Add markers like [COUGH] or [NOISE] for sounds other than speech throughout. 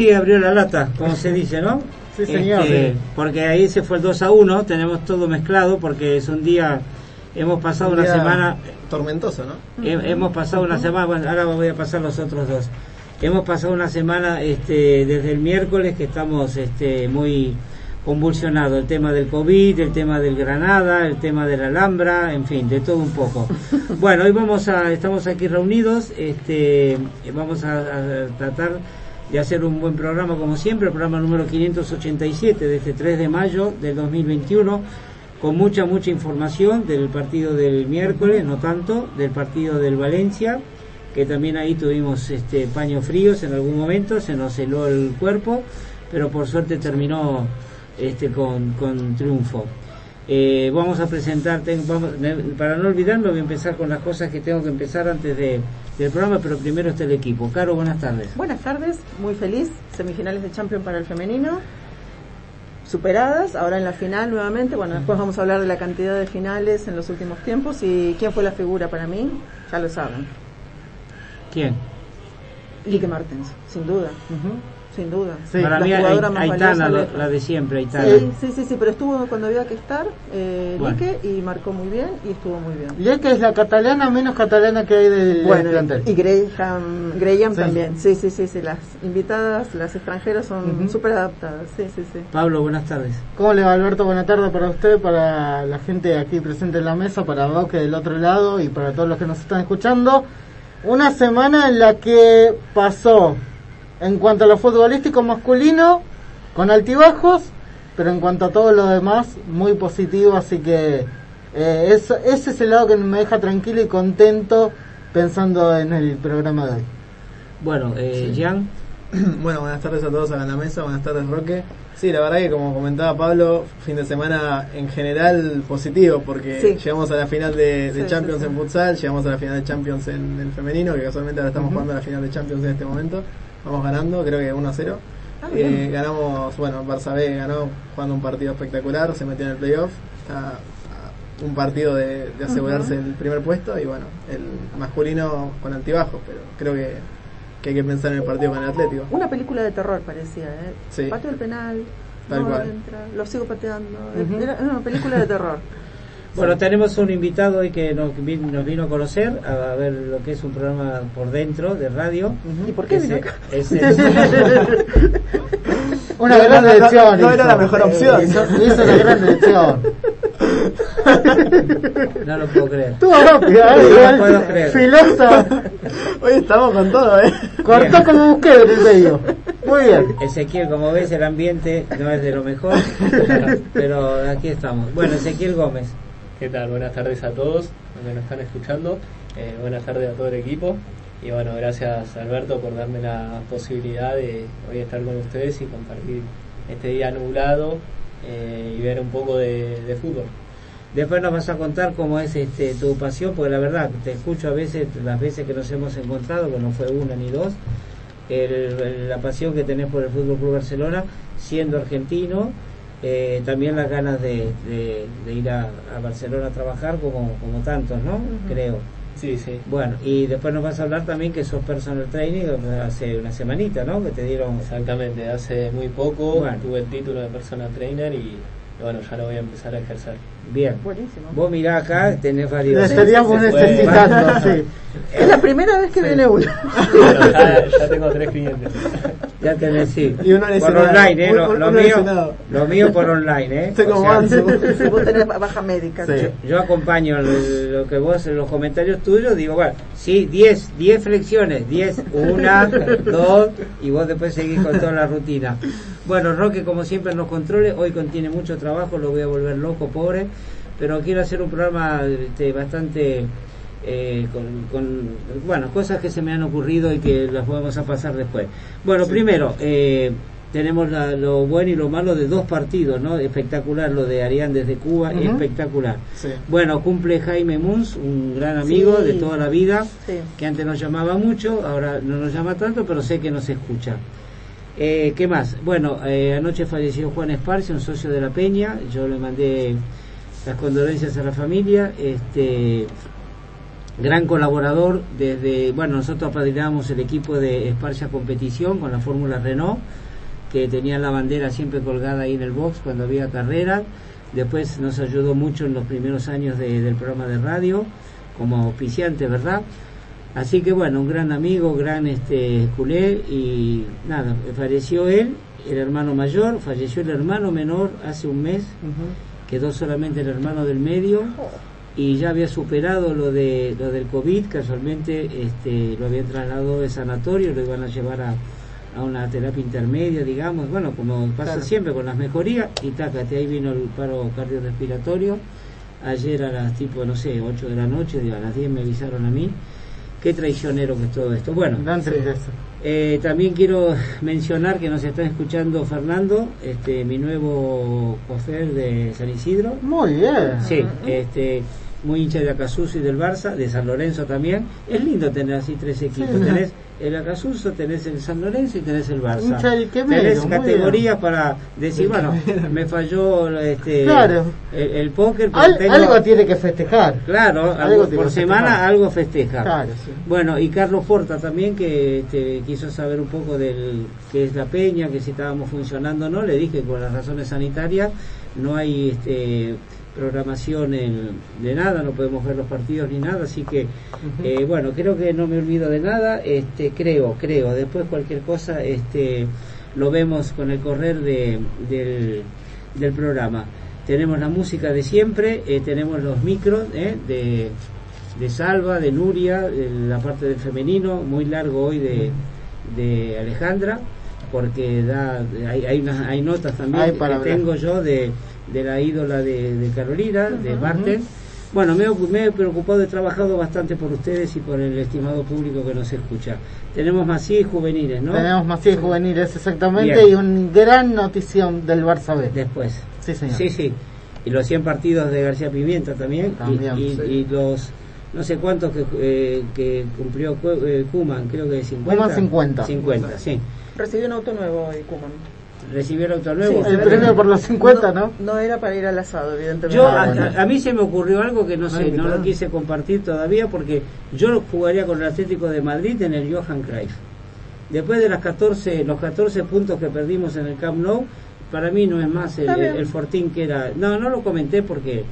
Así abrió la lata, como se dice, ¿no? Sí, señor. Este, porque ahí se fue el 2 a 1, tenemos todo mezclado porque es un día, hemos pasado Un una semana, Tormentoso, ¿no? he- hemos pasado una semana, bueno, ahora voy a pasar los otros dos. Hemos pasado una semana este, desde el miércoles que estamos este, muy convulsionados, el tema del COVID, el tema del Granada, el tema de la Alhambra, en fin, de todo un poco. [LAUGHS] Bueno, hoy vamos a, estamos aquí reunidos, este, vamos a, a tratar de hacer un buen programa como siempre, el programa número 587 de este 3 de mayo del 2021, con mucha, mucha información del partido del miércoles, no tanto, del partido del Valencia, que también ahí tuvimos este paños fríos en algún momento, se nos heló el cuerpo, pero por suerte terminó este con, con triunfo. Eh, vamos a presentar, ten- vamos- para no olvidarme, voy a empezar con las cosas que tengo que empezar antes de, del programa, pero primero está el equipo. Caro, buenas tardes. Buenas tardes, muy feliz. Semifinales de Champions para el femenino. Superadas, ahora en la final nuevamente. Bueno, después vamos a hablar de la cantidad de finales en los últimos tiempos y quién fue la figura para mí, ya lo saben. ¿Quién? Lique Martens, sin duda, sin duda. Sí. Para La mí, jugadora más Aitana, lejos. la de siempre, Aitana. Sí, sí, sí, sí, pero estuvo cuando había que estar, eh, Bueno. Lique, y marcó muy bien y estuvo muy bien. Y es que es la catalana menos catalana que hay del Bueno, plantel. y Graham, Graham Sí. también. Sí, sí, sí, sí, las invitadas, las extranjeras son Ujú. súper adaptadas. Sí, sí, sí. Pablo, buenas tardes. ¿Cómo le va Alberto? Buena tarde para usted, para la gente aquí presente en la mesa, para Boque del otro lado y para todos los que nos están escuchando. Una semana en la que pasó, en cuanto a lo futbolístico masculino, con altibajos, pero en cuanto a todo lo demás, muy positivo, así que eh, eso- ese es el lado que me deja tranquilo y contento pensando en el programa de hoy. Bueno, eh, Jan, [CLEARS THROAT] Bueno, buenas tardes a todos acá en la mesa, buenas tardes Roque. Sí, la verdad que como comentaba Pablo, fin de semana en general positivo porque Sí. llegamos a la final de, de Sí, Champions sí, en futsal, llegamos a la final de Champions en el femenino, que casualmente ahora estamos jugando la final de Champions en este momento. Vamos ganando, creo que 1 a 0. Ah. Eh, ganamos, bueno, Barça B ganó jugando un partido espectacular, se metió en el playoff. Está a un partido de, de asegurarse el primer puesto y bueno, el masculino con altibajos, pero creo que, que hay que pensar en el partido con el Atlético. Una película de terror parecía, ¿eh? Sí. Pateo el penal, Tal no cual. entra, lo sigo pateando. Era era una película de terror. Bueno, tenemos un invitado hoy que nos, nos vino a conocer, a ver lo que es un programa por dentro de radio. ¿Y por qué Es vino acá? es [LAUGHS] el- [LAUGHS] Una No, gran no, no, elección. no era la mejor opción. Hizo, hizo una gran elección. [LAUGHS] no lo puedo creer. Rápida, No ¿eh? lo puedo creer. Filosa. Hoy estamos con todo, ¿eh? Cortó como busqué en el medio. Muy bien. Ezequiel, como ves, el ambiente no es de lo mejor, pero aquí estamos. Bueno, Ezequiel Gómez. ¿Qué tal? Buenas tardes a todos los que nos están escuchando. Eh, buenas tardes a todo el equipo. Y bueno, gracias Alberto por darme la posibilidad de hoy estar con ustedes y compartir este día nublado eh, y ver un poco de, de fútbol. Después nos vas a contar cómo es este tu pasión, porque la verdad, te escucho a veces, las veces que nos hemos encontrado, que no fue una ni dos, el- el- la pasión que tenés por el Fútbol Club Barcelona, siendo argentino, eh, también las ganas de, de- de ir a, a Barcelona a trabajar como, como tantos, ¿no? Creo. Sí, sí. Bueno, y después nos vas a hablar también que sos personal training hace una semanita, ¿no? Que te dieron... Exactamente, hace muy poco Bueno. tuve el título de personal trainer y, y bueno, ya lo voy a empezar a ejercer. Bien. Buenísimo. Vos mirá acá, tenés Le varios... estaríamos se puede. necesitando, [LAUGHS] sí. Es la primera vez que viene uno. [LAUGHS] Ya, ya tengo tres clientes. Ya tenés, sí. Y uno por online, ¿eh? Lo, mío, lo mío por online, ¿eh? Estoy O como sea, [LAUGHS] vos tenés baja médica. Sí. Yo acompaño lo que vos en los comentarios tuyos, digo, bueno, sí, 10, 10 flexiones, 10, una, dos, y vos después seguís con toda la rutina. Bueno, Roque, como siempre en los controles, hoy contiene mucho trabajo, lo voy a volver loco, pobre, pero quiero hacer un programa este, bastante, eh, con, con, bueno, cosas que se me han ocurrido y que las vamos a pasar después. Bueno, primero, eh, tenemos la- lo bueno y lo malo de dos partidos, ¿no? Espectacular lo de Arián desde Cuba, espectacular. Sí. Bueno, cumple Jaime Munz, un gran amigo Sí. de toda la vida, que antes nos llamaba mucho, ahora no nos llama tanto, pero sé que nos escucha. Eh, ¿Qué más? Bueno, eh, anoche falleció Juan Esparce, un socio de la Peña, yo le mandé las condolencias a la familia, este gran colaborador desde, bueno, nosotros apadrinamos el equipo de Esparcia Competición con la Fórmula Renault, que tenía la bandera siempre colgada ahí en el box cuando había carrera. Después nos ayudó mucho en los primeros años de- del programa de radio como auspiciante, ¿verdad? Así que bueno, un gran amigo, gran este culé y nada, falleció él, el hermano mayor, falleció el hermano menor hace un mes, quedó solamente el hermano del medio y ya había superado lo de lo del COVID, casualmente este lo habían trasladado de sanatorio, lo iban a llevar a, a una terapia intermedia, digamos, bueno, como pasa Claro. siempre con las mejorías, y tácate, ahí vino el paro cardiorrespiratorio, ayer a las tipo, no sé, 8 de la noche, digo, a las 10 me avisaron a mí, qué traicionero que es todo esto. Bueno, Gran tristeza. Eh, también quiero [LAUGHS] mencionar que nos está escuchando Fernando, este mi nuevo cofer de San Isidro. Muy bien. Sí, este, muy hincha de Acasuso y del Barça, de San Lorenzo también. Es lindo tener así tres equipos. Sí. Tenés el Acasuso, tenés el San Lorenzo y tenés el Barça. Quevedo, tenés categorías para decir, bueno, me falló este, Claro. el, el póker. pero Al- tengo- Algo tiene que festejar. Claro, algo algo, tiene por semana algo festeja. Claro, sí. Bueno, y Carlos Porta también, que este, quiso saber un poco del que es la peña, que si estábamos funcionando o no. Le dije por las razones sanitarias no hay este, programación en- de nada, no podemos ver los partidos ni nada. Así que, eh, bueno, creo que no me olvido de nada. Este, creo, creo. Después cualquier cosa este, lo vemos con el correr de, del, del programa. Tenemos la música de siempre, eh, tenemos los micros eh, de de Salva, de Nuria, la parte del femenino, muy largo hoy de, de Alejandra, porque da hay, hay, unas- hay notas también que hablar. tengo yo de, de la ídola de, de Carolina, de Marten. Bueno, me, he- me he preocupado, he trabajado bastante por ustedes y por el estimado público que nos escucha. Tenemos Masí y juveniles, ¿no? Tenemos más 100 juveniles exactamente Bien. y una gran notición del Barça B. Después. Sí, señor. Sí, sí. Y los 100 partidos de García Pimienta también. y- También, y, sí. y los no sé cuántos que, eh, que cumplió Cu- eh, creo que 50. Kuman 50. 50, sí. Recibió un auto nuevo hoy, Kuman. Recibió el auto nuevo. El premio por los 50, ¿no? No era para ir al asado, evidentemente. Yo, Ah, a, bueno. a- a mí se me ocurrió algo que no sé, no lo quise compartir todavía porque yo jugaría con el Atlético de Madrid en el Johan Cruyff. Después de las 14, los 14 puntos que perdimos en el Camp Nou, para mí no es más el, el, el Fortín que era. No, no lo comenté porque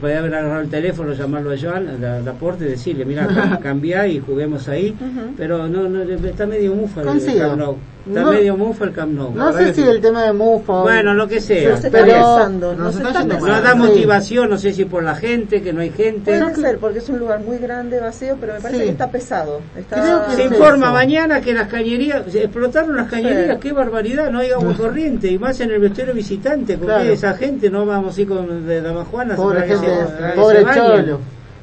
podía haber agarrado el teléfono, llamarlo a Joan, a la aporte y decirle, mira, [LAUGHS] cam- cambiá y juguemos ahí. Pero no, no, está medio mufa el. Camp Nou. Está No- medio mufa el Camp Nou. No sé si el tema de Mufa. Bueno, lo que sea. Está Pero nos nos está está yendo Nos da Sí. motivación, no sé si por la gente, que no hay gente. Puede ser, porque es un lugar muy grande, vacío, pero me parece Sí. que está pesado. Está... Creo que Se es informa eso. mañana que las cañerías, se explotaron las cañerías, Sí. qué barbaridad, no hay agua corriente, y más en el vestuario visitante, porque Claro. esa gente no vamos a ir con de Damajuana. Pobre gente, se- pobre se cholo.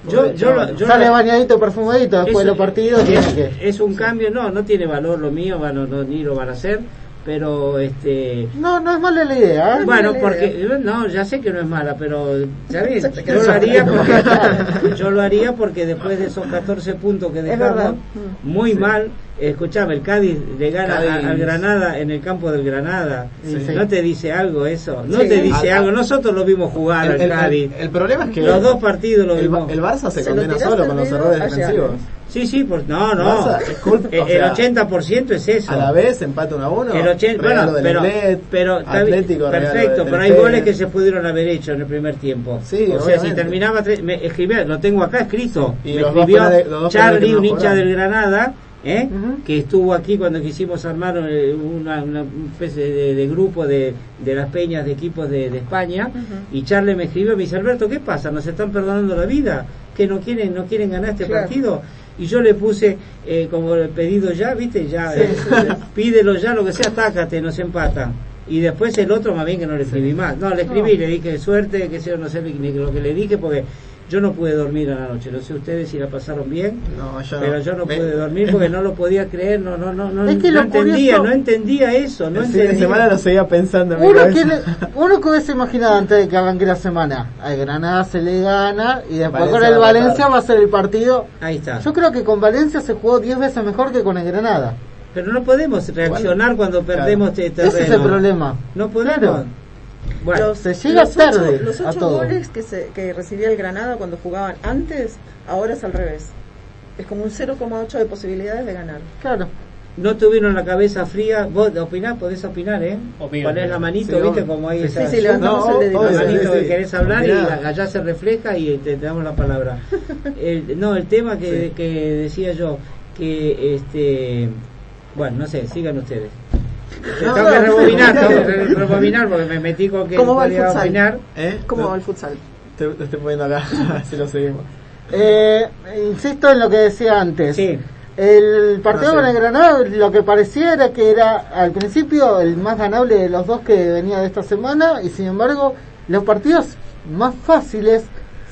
Yo, yo, lo- yo Sale lo- bañadito, perfumadito, después de es- los partidos es, que... es un cambio, no, no tiene valor lo mío, bueno, no, ni lo van a hacer, pero este... No, no es mala la idea, ¿eh? Bueno, porque no, ya sé que no es mala, pero ¿sabes? [LAUGHS] Yo lo haría porque [LAUGHS] [LAUGHS] yo lo haría porque después de esos 14 puntos que dejamos muy mal Escuchame, el Cádiz le gana Cádiz. a- al Granada en el campo del Granada. Sí, sí. ¿No te dice algo eso? No Sí. te dice Al- algo. Nosotros lo vimos jugar El, al el- Cádiz. el- el problema es que Los dos partidos lo el, vimos. el Barça se, Se condena solo con los errores allá. defensivos. Sí, sí, por, no, no. Barça es culpa, el, o sea, el 80% es eso. A la vez empata 1 a 1. El 80, regalo bueno, pero, pero Atlético, perfecto, pero hay goles que se pudieron haber hecho en el primer tiempo. Sí, o sea, si terminaba, me escribía, lo tengo acá escrito. Y me los dos escribió Charlie, un hincha del Granada, ¿eh? Que estuvo aquí cuando quisimos armar eh, una, una especie de, de grupo de, de las peñas de equipos de, de España. Y Charlie me escribió, me dice, Alberto, ¿qué pasa? ¿Nos están perdonando la vida? ¿Que no quieren, no quieren ganar este Claro. partido? Y yo le puse eh, como el pedido ya, ¿viste? Ya, Sí, eh, pídelo ya, lo que sea, tácate, nos empata. Y después el otro, más bien que no le escribí más. No, le escribí, le dije suerte, que sea, no sé ni lo que le dije, porque yo no pude dormir a la noche. No sé ustedes si la pasaron bien, No, yo pero no. yo no Me- pude dormir porque no lo podía creer, no, no, no, no, Es que no lo entendía, curioso- no entendía eso, no el fin de entendía. semana lo seguía pensando en mi Uno que, uno que hubiese imaginado antes de que arranque la semana, al Granada se le gana y después Valencia con el Valencia va a ser el partido. Ahí está. Yo creo que con Valencia se jugó 10 veces mejor que con el Granada. Pero no podemos reaccionar cuando perdemos este terreno. Ese es el problema. No podemos. Claro. Bueno, Los, se llega los tarde ocho, los a ocho todo. goles que, se, que recibía el Granada cuando jugaban antes, ahora es al revés. Es como un 0,8 de posibilidades de ganar. Claro. no tuvieron la cabeza fría. Vos opinás, podés opinar, ¿eh? Opino. Ponés la manito, Sí, ¿viste? Como ahí Sí, está. sí, levantamos No, el dedito. La manito sí, que querés hablar y allá se refleja y te, te damos la palabra. [LAUGHS] El- no, el tema que, Sí. que decía yo, que este. Bueno, no sé, sigan ustedes. No, tengo que rebobinar, tengo que rebobinar porque me metí con que ¿Cómo va el podía futsal? opinar. ¿Eh? ¿Cómo va el futsal? Te, te estoy poniendo acá, [LAUGHS] así lo seguimos. Eh, insisto en lo que decía antes. Sí. El partido No sé. con el Granada lo que parecía era que era al principio el más ganable de los dos que venía de esta semana y sin embargo los partidos más fáciles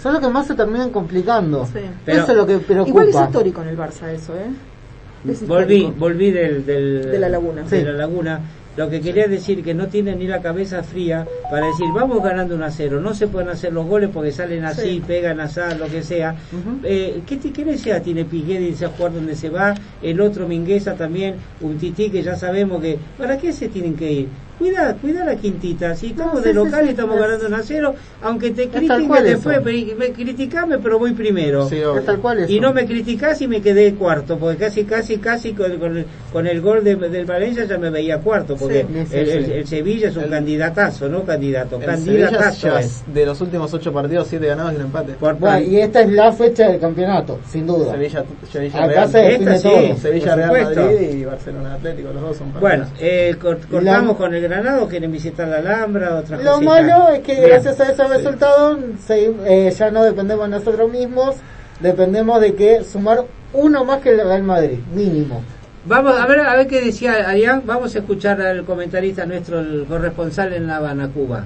son los que más se terminan complicando. Sí. Pero- eso es lo que preocupa. Igual es histórico en el Barça eso, ¿eh? Volví, volví del, del- De la laguna. de Sí. la laguna. Lo que quería decir que no tienen ni la cabeza fría para decir vamos ganando un a cero, no se pueden hacer los goles porque salen así, Sí. pegan así, lo que sea. Ujú. eh, ¿qué, ti- ¿Qué necesidad tiene Piqué de irse a jugar donde se va? El otro Mingueza también, un tití que ya sabemos que ¿para qué se tienen que ir? Cuida, cuida la quintita, si estamos No, sí, de local sí, y estamos es- ganando un a cero, aunque te critiquen después, eso. me criticame pero voy primero. Tal cual. Y no me criticás y me quedé cuarto, porque casi, casi, casi con, con el, con el gol de, del Valencia ya me veía cuarto, porque Sí, sí, el, el- sí. el Sevilla es un El- candidatazo, no candidato, candidatazo es. de los últimos 8 partidos, 7 ganados y un empate. Por- Bueno, y esta es la fecha del campeonato, sin duda. Sevilla, Sevilla Acá Real, se define Esta sí. todo. Sevilla Real. Madrid y Barcelona Atlético, los dos son Bueno, partidos. eh, cor- cortamos La- con el Quieren visitar la Alhambra, Lo malo es que Bien. gracias a ese Sí. resultado se- eh, ya no dependemos de nosotros mismos, dependemos de que sumar uno más que el Real Madrid, mínimo. Vamos a ver, a ver qué decía Arián, vamos a escuchar al comentarista nuestro, el corresponsal en La Habana, Cuba.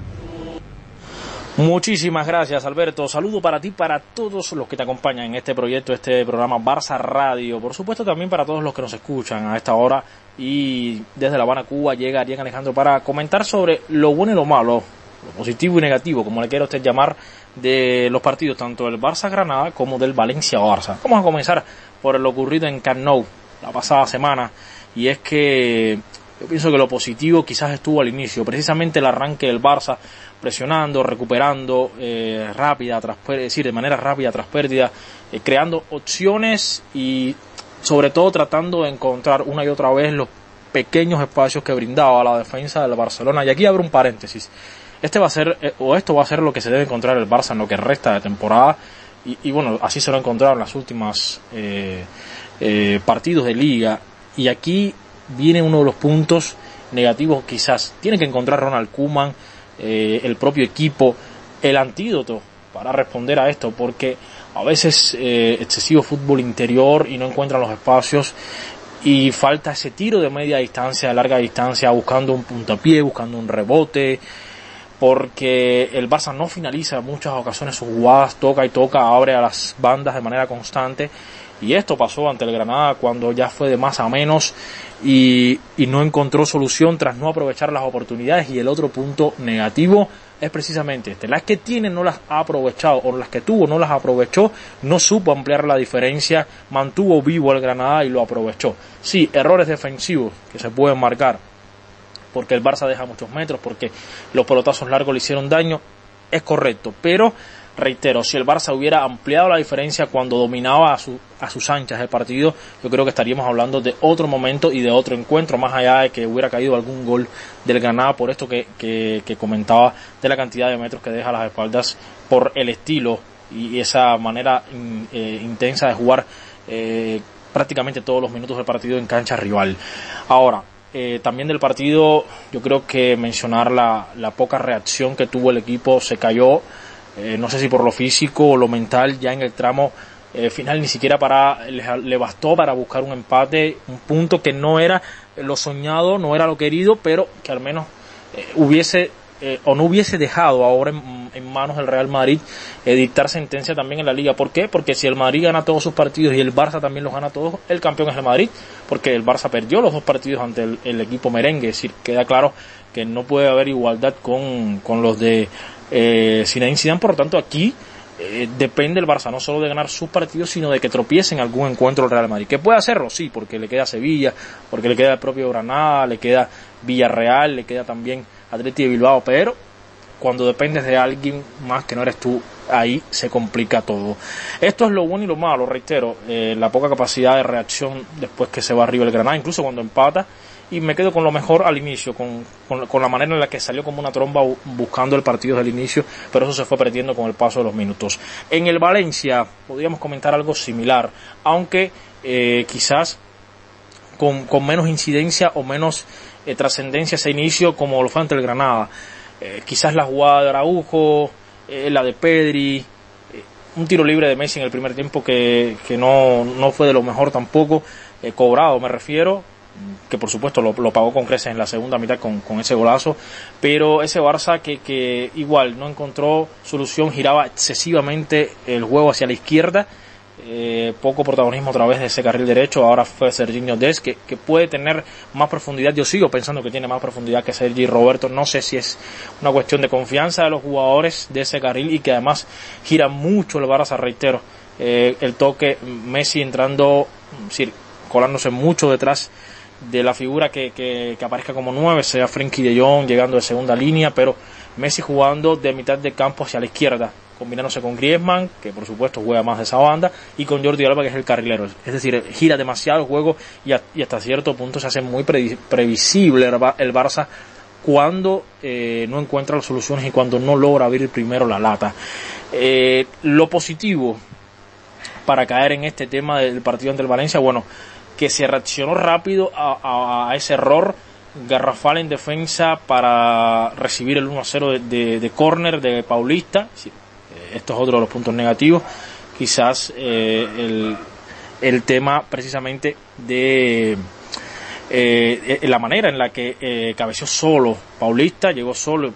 Muchísimas gracias Alberto, saludo para ti, para todos los que te acompañan en este proyecto, este programa Barça Radio, por supuesto también para todos los que nos escuchan a esta hora y desde La Habana, Cuba llega Arián Alejandro para comentar sobre lo bueno y lo malo, lo positivo y negativo, como le quiera usted llamar, de los partidos tanto del Barça Granada como del Valencia Barça. Vamos a comenzar por lo ocurrido en Camp la pasada semana y es que yo pienso que lo positivo quizás estuvo al inicio, precisamente el arranque del Barça presionando, recuperando eh, rápida, tras, es decir, de manera rápida tras pérdida, eh, creando opciones y sobre todo tratando de encontrar una y otra vez los pequeños espacios que brindaba la defensa del Barcelona. Y aquí abro un paréntesis. Este va a ser, eh, o esto va a ser lo que se debe encontrar el Barça en lo que resta de temporada. Y, bueno, así se lo encontraron en las últimas eh, eh, partidos de liga. Y aquí viene uno de los puntos negativos quizás. Tiene que encontrar Ronald Koeman, eh, el propio equipo, el antídoto para responder a esto, porque a veces eh, excesivo fútbol interior y no encuentran los espacios y falta ese tiro de media distancia, de larga distancia, buscando un puntapié, buscando un rebote, porque el Barça no finaliza en muchas ocasiones sus jugadas, toca y toca, abre a las bandas de manera constante. Y esto pasó ante el Granada cuando ya fue de más a menos y, y no encontró solución tras no aprovechar las oportunidades. Y el otro punto negativo, es precisamente este. Las que tiene no las ha aprovechado, o las que tuvo no las aprovechó, no supo ampliar la diferencia, mantuvo vivo el Granada y lo aprovechó. Sí, errores defensivos que se pueden marcar, porque el Barça deja muchos metros, porque los pelotazos largos le hicieron daño, es correcto, pero reitero, si el Barça hubiera ampliado la diferencia cuando dominaba a, su, a sus anchas el partido, yo creo que estaríamos hablando de otro momento y de otro encuentro, más allá de que hubiera caído algún gol del Granada por esto que, que, comentaba de la cantidad de metros que deja a las espaldas por el estilo y esa manera eh, intensa de jugar eh, prácticamente todos los minutos del partido en cancha rival. Ahora, eh, también del partido, yo creo que mencionar la, la poca reacción que tuvo el equipo, se cayó eh, no sé si por lo físico o lo mental, ya en el tramo eh, final ni siquiera para le, bastó para buscar un empate, un punto que no era lo soñado, no era lo querido, pero que al menos eh, hubiese o no hubiese dejado ahora en, manos del Real Madrid dictar sentencia también en la liga. ¿Por qué? Porque si el Madrid gana todos sus partidos y el Barça también los gana todos, el campeón es el Madrid, porque el Barça perdió los dos partidos ante el, equipo merengue, es decir, queda claro que no puede haber igualdad con, con los de eh, Zinedine por lo tanto, aquí eh, depende el Barça no solo de ganar sus partidos, sino de que tropiece en algún encuentro el Real Madrid. ¿Que puede hacerlo? Sí, porque le queda Sevilla, porque le queda el propio Granada, le queda Villarreal, le queda también Atleti de Bilbao, pero cuando dependes de alguien más que no eres tú, ahí se complica todo. Esto es lo bueno y lo malo, reitero, eh, la poca capacidad de reacción después que se va arriba el Granada, incluso cuando empata, y me quedo con lo mejor al inicio, con, con, la manera en la que salió como una tromba buscando el partido desde el inicio, pero eso se fue perdiendo con el paso de los minutos. En el Valencia podríamos comentar algo similar, aunque eh, quizás con, con, menos incidencia o menos eh, trascendencia ese inicio como lo fue ante el Granada. Eh, quizás la jugada de Araujo, la de Pedri, un tiro libre de Messi en el primer tiempo que, que no, no fue de lo mejor tampoco, cobrado me refiero, que por supuesto lo, pagó con creces en la segunda mitad con, ese golazo, pero ese Barça que, que, igual no encontró solución, giraba excesivamente el juego hacia la izquierda, eh, poco protagonismo a través de ese carril derecho, ahora fue Serginho Des, que, puede tener más profundidad, yo sigo pensando que tiene más profundidad que Sergi Roberto, no sé si es una cuestión de confianza de los jugadores de ese carril y que además gira mucho el Barça, reitero, eh, el toque Messi entrando, colándose mucho detrás de la figura que, que, aparezca como nueve, sea Frenkie de Jong llegando de segunda línea, pero Messi jugando de mitad de campo hacia la izquierda, combinándose con Griezmann, que por supuesto juega más de esa banda, y con Jordi Alba, que es el carrilero. Es decir, gira demasiado el juego y, hasta cierto punto se hace muy previsible el Barça cuando eh, no encuentra las soluciones y cuando no logra abrir primero la lata. Eh, lo positivo para caer en este tema del partido ante el Valencia, bueno, que se reaccionó rápido a, ese error garrafal en defensa para recibir el 1-0 de, de, córner de Paulista. Esto es otro de los puntos negativos. Quizás eh, el, el, tema precisamente de eh, la manera en la que eh, cabeció solo Paulista, llegó solo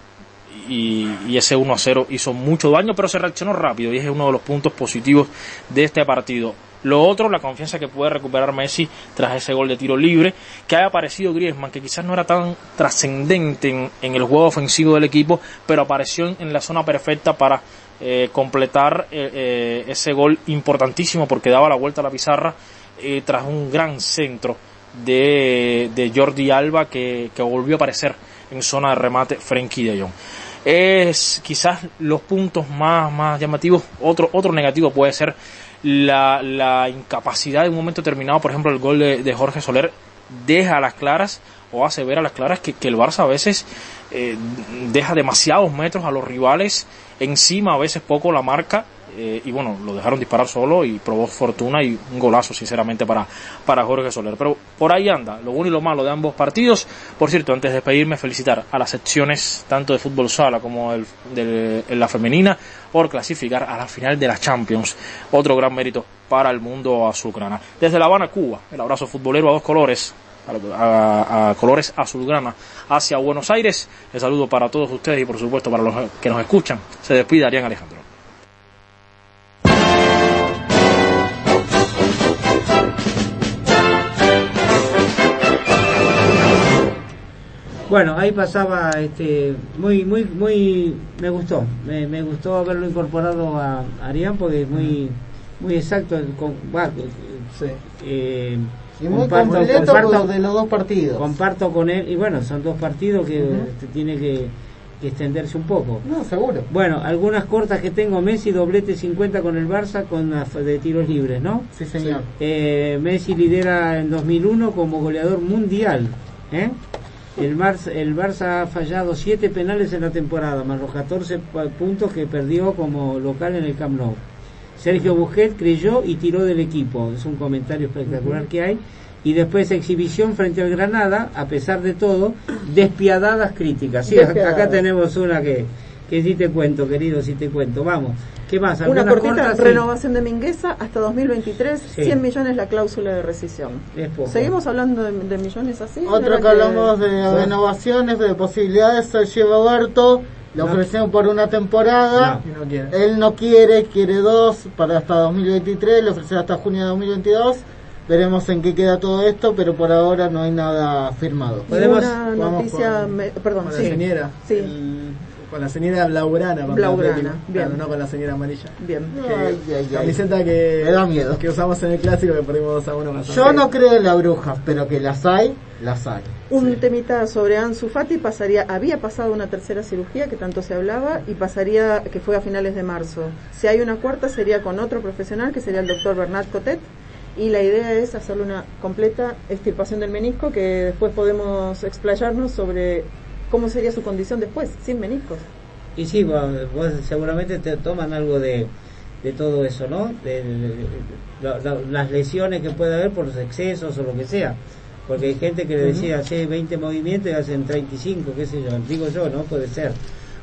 y, y, ese 1 0 hizo mucho daño, pero se reaccionó rápido y es uno de los puntos positivos de este partido. Lo otro, la confianza que puede recuperar Messi tras ese gol de tiro libre, que haya aparecido Griezmann, que quizás no era tan trascendente en, el juego ofensivo del equipo, pero apareció en, la zona perfecta para eh, completar eh, eh, ese gol importantísimo porque daba la vuelta a la pizarra tras un gran centro de, Jordi Alba que, que, volvió a aparecer en zona de remate Frenkie de Jong. Es quizás los puntos más, más llamativos. Otro, otro negativo puede ser la, la incapacidad de un momento determinado, por ejemplo, el gol de, Jorge Soler deja a las claras o hace ver a las claras que, que el Barça a veces eh, deja demasiados metros a los rivales encima, a veces poco la marca eh, y bueno, lo dejaron disparar solo y probó fortuna y un golazo sinceramente para, para Jorge Soler. Pero por ahí anda, lo bueno y lo malo de ambos partidos. Por cierto, antes de despedirme, felicitar a las secciones tanto de fútbol sala como el, de, la femenina por clasificar a la final de la Champions. Otro gran mérito para el mundo azulgrana. Desde La Habana, Cuba, el abrazo futbolero a dos colores. A, colores azulgrana hacia Buenos Aires. El saludo para todos ustedes y por supuesto para los que nos escuchan. Se despide Arián Alejandro. Bueno, ahí pasaba, este, muy, muy, muy, me gustó, me, me gustó haberlo incorporado a Arián porque es muy, muy exacto, con, va, Sí. eh, Y muy comparto- completo comparto- de los dos partidos. comparto con él, y bueno, son dos partidos que este, tiene que, que extenderse un poco. No, seguro. Bueno, algunas cortas que tengo, Messi doblete 50 con el Barça con de tiros libres, ¿no? Sí, señor. Eh, Messi lidera en 2001 como goleador mundial. ¿eh? El, Barça, el Barça ha fallado 7 penales en la temporada, más los 14 pa- puntos que perdió como local en el Camp Nou. Sergio Busquets creyó y tiró del equipo. Es un comentario espectacular que hay. Y después exhibición frente al Granada, a pesar de todo, despiadadas críticas. Sí, Despiadadas. acá tenemos una que, que sí te cuento, querido, sí te cuento. Vamos, ¿qué más? Una ¿Algunas cortita? Sí. renovación de Mingueza hasta 2023, Sí. 100 millones la cláusula de rescisión. Es poco. ¿Seguimos hablando de, de millones así? Otro ¿Era que hablamos de renovaciones, de posibilidades, Sergio Roberto, le No. ofrecieron por una temporada. No. Él no quiere, quiere dos para hasta 2023, le ofrecieron hasta junio de 2022. Veremos en qué queda todo esto, pero por ahora no hay nada firmado. Podemos- una noticia, con- me- perdón, Con la sí. señora. Sí. El- con la señora blaugrana. Blaugrana, bien. Claro, no con la señora amarilla. Bien. Que- Ay, ay, que, Me da miedo. que usamos en el clásico que perdimos 2 a 1 con Yo no creo en las brujas, pero que las hay, las hay. Un temita sobre Ansu Fati pasaría, había pasado una tercera cirugía que tanto se hablaba y pasaría, que fue a finales de marzo. Si hay una cuarta sería con otro profesional que sería el doctor Bernard Cotet y la idea es hacerle una completa extirpación del menisco que después podemos explayarnos sobre cómo sería su condición después, sin meniscos. Y sí, vos seguramente te toman algo de, de todo eso, ¿no? De, de- la- la- las lesiones que puede haber por los excesos o lo que sea. Porque hay gente que le decía, hace 20 movimientos y hacen 35, qué sé yo. Digo yo, ¿no? Puede ser.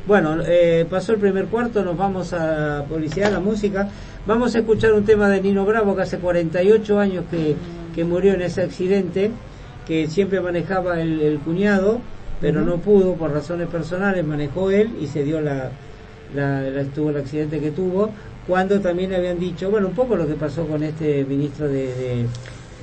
Bueno, eh, pasó el primer cuarto, nos vamos a publicidad, la música. Vamos a escuchar un tema de Nino Bravo, que hace 48 años que, que murió en ese accidente, que siempre manejaba el, el cuñado, pero no pudo por razones personales, manejó él y se dio la, la, la- tuvo el accidente que tuvo, cuando también habían dicho, bueno, un poco lo que pasó con este ministro de, de,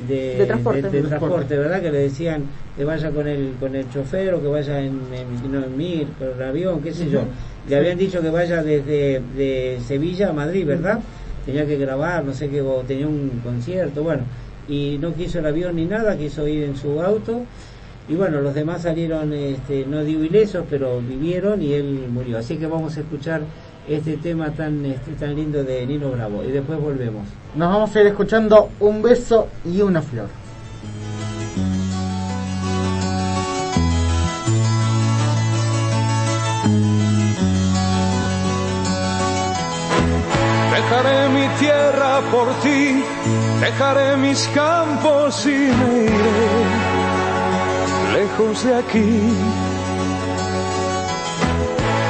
de- De transporte. de- de transporte, ¿verdad? Que le decían que vaya con el, con el chofer o que vaya en, en, no, en Mir, con el avión, qué sé yo. Le habían dicho que vaya desde de Sevilla a Madrid, ¿verdad? Tenía que grabar, no sé qué, o tenía un concierto, bueno. Y no quiso el avión ni nada, quiso ir en su auto. Y bueno, los demás salieron, este, no digo ilesos, pero vivieron y él murió. Así que vamos a escuchar este tema tan, este, tan lindo de Nino Bravo. Y después volvemos. Nos vamos a ir escuchando un beso y una flor. Dejaré mi tierra por ti, dejaré mis campos y me iré lejos de aquí.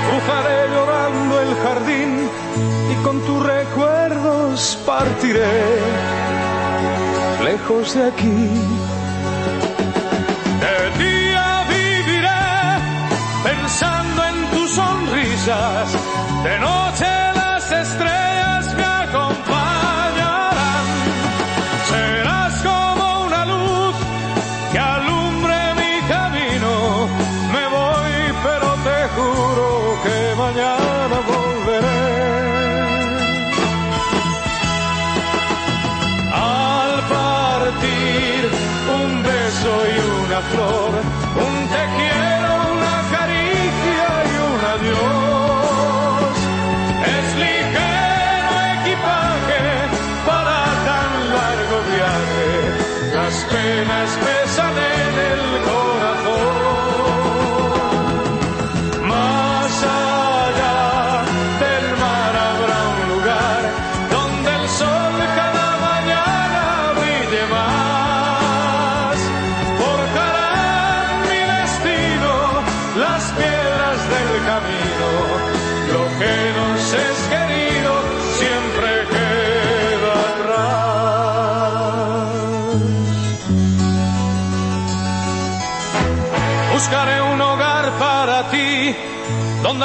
Cruzaré llorando el jardín y con tus recuerdos partiré lejos de aquí. De día viviré pensando en tus sonrisas, de noche las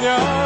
que mañana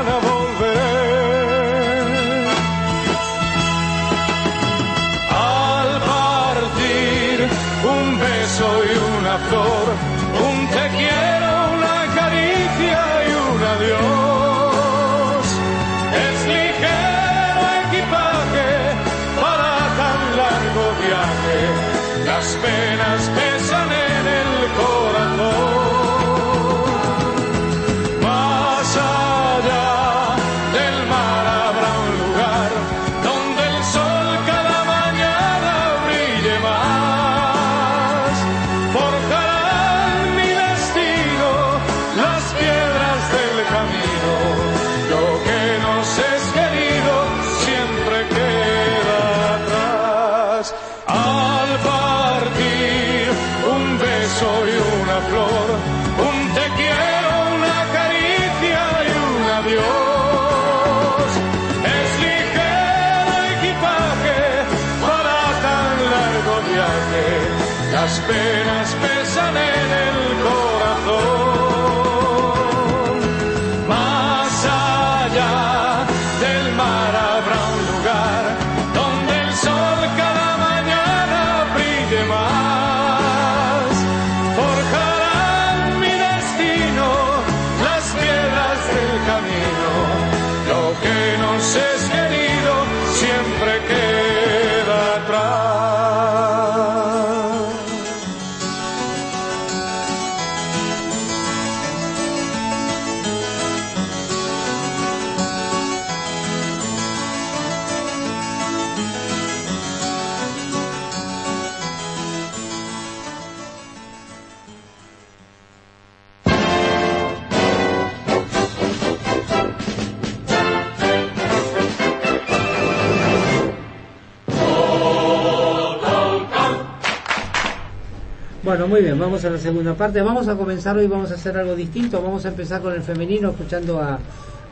Bueno, muy bien, vamos a la segunda parte. Vamos a comenzar hoy, vamos a hacer algo distinto. Vamos a empezar con el femenino, escuchando a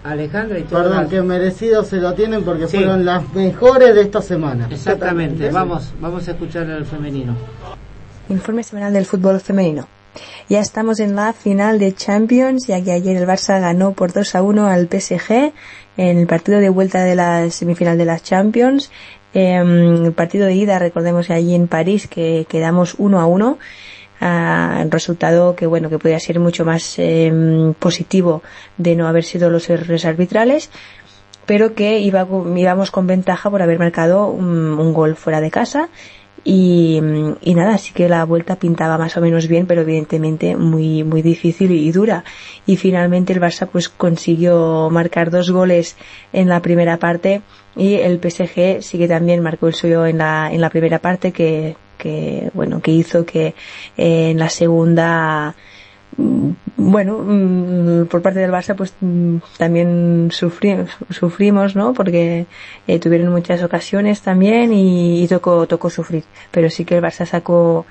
Alejandra y todo. Perdón, que merecido se lo tienen porque Sí. fueron las mejores de esta semana. Exactamente, vamos, vamos a escuchar al femenino. Informe semanal del fútbol femenino. Ya estamos en la final de Champions, ya que ayer el Barça ganó por 2 a 1 al PSG en el partido de vuelta de la semifinal de las Champions. Em, el partido de ida, recordemos allí en París, que quedamos 1 a 1. Ah, resultado que bueno que podía ser mucho más em, positivo de no haber sido los errores arbitrales pero que iba, íbamos con ventaja por haber marcado un, un gol fuera de casa y, y nada, así que la vuelta pintaba más o menos bien, pero evidentemente muy, muy difícil y dura. Y finalmente el Barça pues consiguió marcar dos goles en la primera parte y el PSG sí que también marcó el suyo en la, en la primera parte que, que bueno, que hizo que eh, en la segunda Mm, bueno, mm, por parte del Barça pues mm, también sufri- sufrimos, ¿no? Porque eh, tuvieron muchas ocasiones también y, tocó, tocó sufrir. Pero sí que el Barça sacó,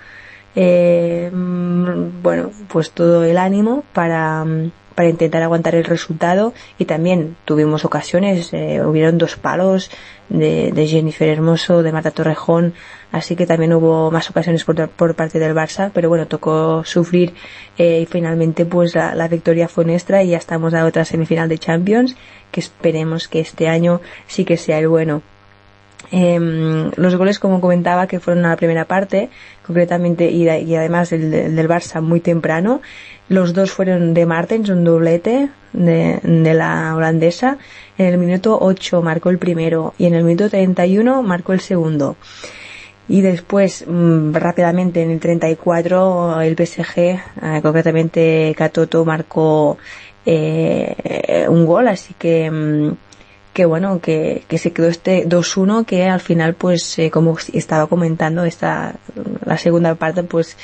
eh, bueno, pues todo el ánimo para, para intentar aguantar el resultado y también tuvimos ocasiones, eh, hubieron dos palos de, de Jennifer Hermoso, de Marta Torrejón, así que también hubo más ocasiones por, parte del Barça, pero bueno, tocó sufrir eh, y finalmente pues la victoria fue nuestra y ya estamos a otra semifinal de Champions, que esperemos que este año sí que sea el bueno. Em, los goles, como comentaba, que fueron a la primera parte, concretamente, y, además el, de- el del Barça muy temprano. Los dos fueron de Martens, un doblete de, la holandesa. En el minuto 8 marcó el primero y en el minuto 31 marcó el segundo. Y después, mm, rápidamente, en el 34, el PSG, eh, concretamente Katoto, marcó eh, un gol, así que, mm, que bueno, que, que se quedó este 2-1, que al final, pues, eh, como estaba comentando, esta, la segunda parte, pues,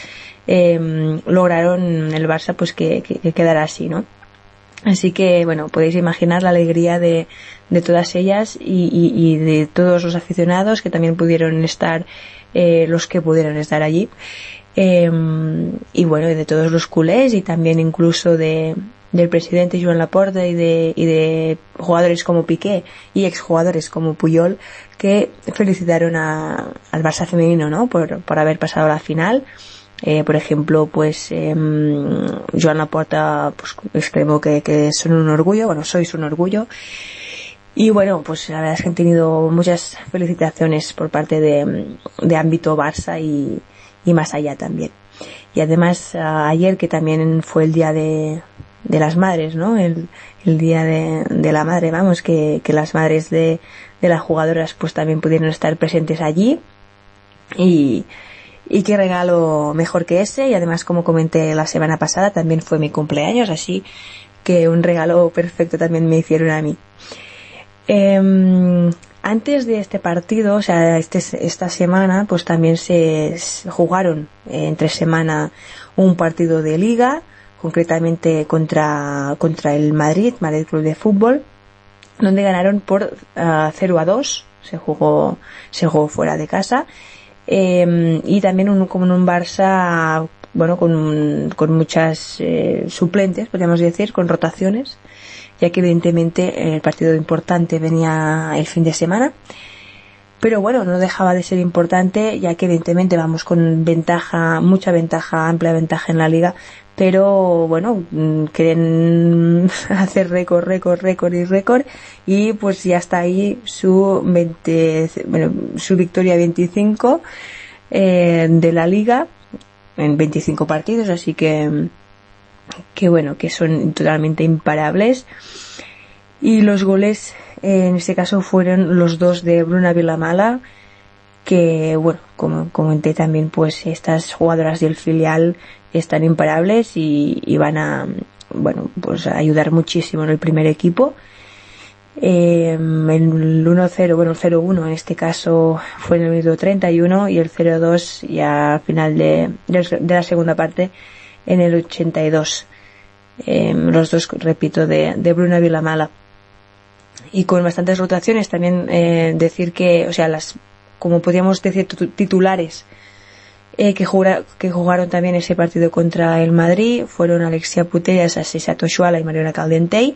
eh, lograron el Barça, pues, que, que, que quedara así, ¿no? Así que, bueno, podéis imaginar la alegría de, de todas ellas y, y, y, de todos los aficionados que también pudieron estar, eh, los que pudieron estar allí. Eh, y bueno, de todos los culés y también incluso de, del presidente Joan Laporta y de, y de jugadores como Piqué y exjugadores como Puyol que felicitaron a, al Barça femenino, ¿no? Por, por haber pasado la final. Eh, por ejemplo, pues eh, Joan Laporta pues, exclamó que, que son un orgullo, bueno, sois un orgullo. Y bueno, pues la verdad es que han tenido muchas felicitaciones por parte de, de ámbito Barça y, y más allá también. Y además ayer que también fue el día de, de las madres, ¿no? El, el día de, la madre, vamos, que, las madres de, las jugadoras pues también pudieron estar presentes allí. Y, y qué regalo mejor que ese. Y además, como comenté la semana pasada, también fue mi cumpleaños, así que un regalo perfecto también me hicieron a mí. Eh, antes de este partido, o sea, este, esta semana, pues también se, jugaron entre semana un partido de liga, concretamente contra, contra el Madrid, Madrid Club de Fútbol, donde ganaron por uh, 0 a 2, se jugó, se jugó fuera de casa, eh, y también un, como un Barça, bueno, con, con muchas eh, suplentes, podríamos decir, con rotaciones, ya que evidentemente el partido importante venía el fin de semana. Pero bueno, no dejaba de ser importante, ya que evidentemente vamos con ventaja, mucha ventaja, amplia ventaja en la liga, pero bueno, quieren [LAUGHS] hacer récord, récord, récord y récord, y pues ya está ahí su 20, bueno, su victoria 25 eh, de la liga en 25 partidos, así que que bueno, que son totalmente imparables. Y los goles, eh, en este caso, fueron los dos de Bruna Vilamala, que bueno, como comenté también, pues estas jugadoras del filial están imparables y, y van a, bueno, pues a ayudar muchísimo en el primer equipo. Eh, el 1-0, bueno, el 0-1 en este caso fue en el minuto 31 y el 0-2 ya al final de, de, la segunda parte en el 82. Eh, los dos, repito, de, de Bruna Vilamala. Y con bastantes rotaciones también eh, decir que, o sea, las, como podríamos decir, titulares eh, que, jura, que jugaron también ese partido contra el Madrid fueron Alexia Putellas, Asisa Toshuala y Mariona Caldentey.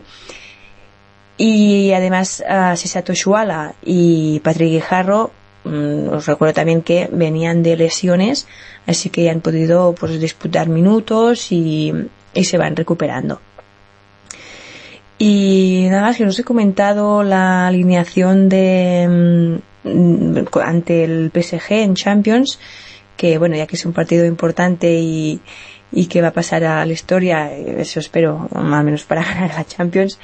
Y además, Asisa Toshuala y Patrick Guijarro Mm, os recuerdo también que venían de lesiones, así que han podido pues, disputar minutos y, y se van recuperando. Y nada más que os he comentado la alineación de mm, ante el PSG en Champions, que bueno, ya que es un partido importante y, y que va a pasar a la historia, eso espero, al menos para [LAUGHS] ganar la Champions,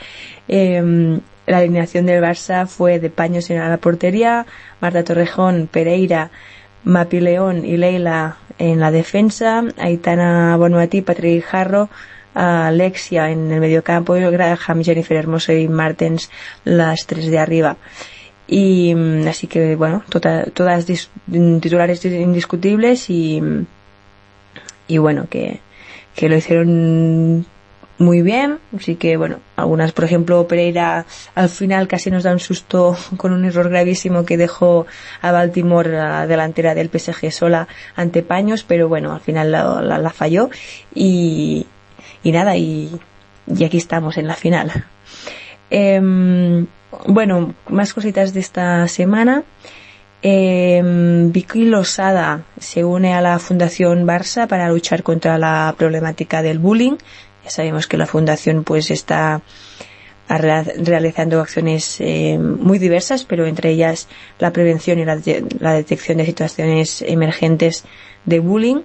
eh, la alineación del Barça fue de Paños en la portería, Marta Torrejón, Pereira, Mapi León y Leila en la defensa, Aitana Bonuati, Patrick Jarro, Alexia en el mediocampo Graham, Jennifer Hermoso y Martens las tres de arriba. Y así que bueno, tota, todas titulares indiscutibles y, y bueno, que, que lo hicieron muy bien, así que bueno, algunas, por ejemplo, Pereira al final casi nos da un susto [LAUGHS] con un error gravísimo que dejó a Baltimore la delantera del PSG sola ante Paños, pero bueno, al final la, la, la falló y, y nada, y, y, aquí estamos en la final. Eh, bueno, más cositas de esta semana. Eh, Vicky Losada se une a la Fundación Barça para luchar contra la problemática del bullying ya sabemos que la fundación pues está realizando acciones eh, muy diversas, pero entre ellas la prevención y la, la, detección de situaciones emergentes de bullying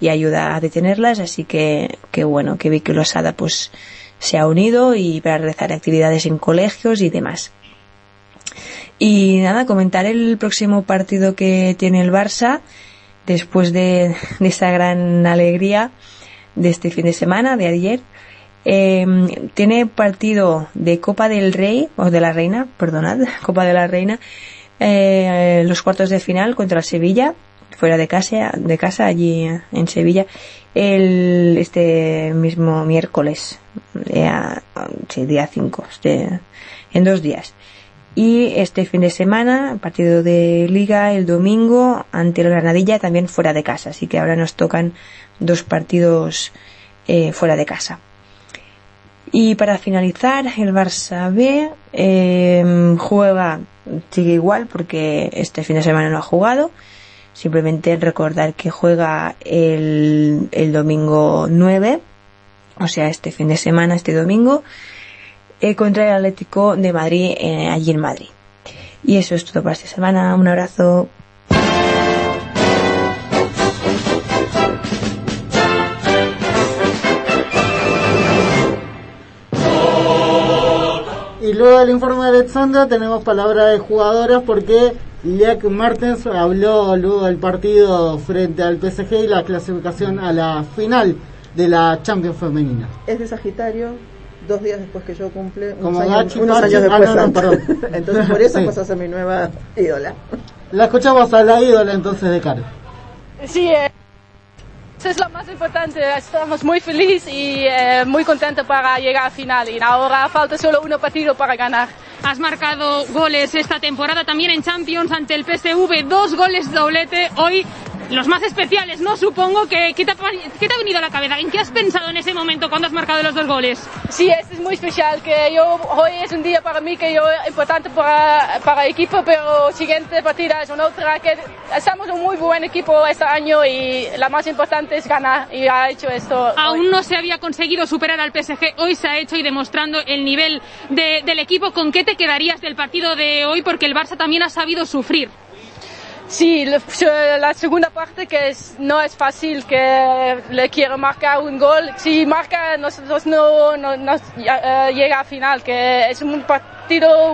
y ayuda a detenerlas, así que, que bueno, que Vicky Losada pues se ha unido y para realizar actividades en colegios y demás. Y nada, comentar el próximo partido que tiene el Barça después de, de esa gran alegría de este fin de semana, de ayer. Eh, tiene partido de Copa del Rey, o de la Reina, perdonad, [LAUGHS] Copa de la Reina, eh, los cuartos de final contra Sevilla, fuera de casa, de casa allí en Sevilla, el, este mismo miércoles, día, sí, día 5, este, en dos días. Y este fin de semana, partido de liga el domingo ante el Granadilla también fuera de casa. Así que ahora nos tocan dos partidos eh, fuera de casa. Y para finalizar, el Barça B eh, juega, sigue igual porque este fin de semana no ha jugado. Simplemente recordar que juega el, el domingo 9, o sea, este fin de semana, este domingo, eh, contra el Atlético de Madrid, eh, allí en Madrid. Y eso es todo para esta semana. Un abrazo. Y luego del informe de Alexandra tenemos palabra de jugadoras porque Liak Martens habló luego del partido frente al PSG y la clasificación a la final de la Champions femenina. Es de Sagitario, dos días después que yo cumple, unos Como años, Gachi, unos Gachi. años Ah, después. no, no, [LAUGHS] entonces por eso Sí. pasó a ser mi nueva ídola. La escuchamos a la ídola entonces de Caro. Sí, eh, eso es lo más importante. Estamos muy felices y eh, muy contentos para llegar a final. Y ahora falta solo un partido para ganar. Has marcado goles esta temporada también en Champions ante el PSV, dos goles doblete. Hoy los más especiales, ¿no? Supongo que ¿qué te, ha, qué te ha venido a la cabeza? ¿En qué has pensado en ese momento cuando has marcado los dos goles? Sí, este es muy especial. Que yo, hoy es un día para mí que yo importante para, para el equipo, pero siguiente partida es una otra. Que estamos un muy buen equipo este año y la más importante es ganar. Y ha hecho esto. Aún hoy. no se había conseguido superar al PSG, hoy se ha hecho y demostrando el nivel de- del equipo. ¿Con qué te quedarías del partido de hoy? Porque el Barça también ha sabido sufrir. Sí, la segunda parte que es- no es fácil, que le quiero marcar un gol. Si marca, nosotros no, no, no, eh, llega a final, que es un partido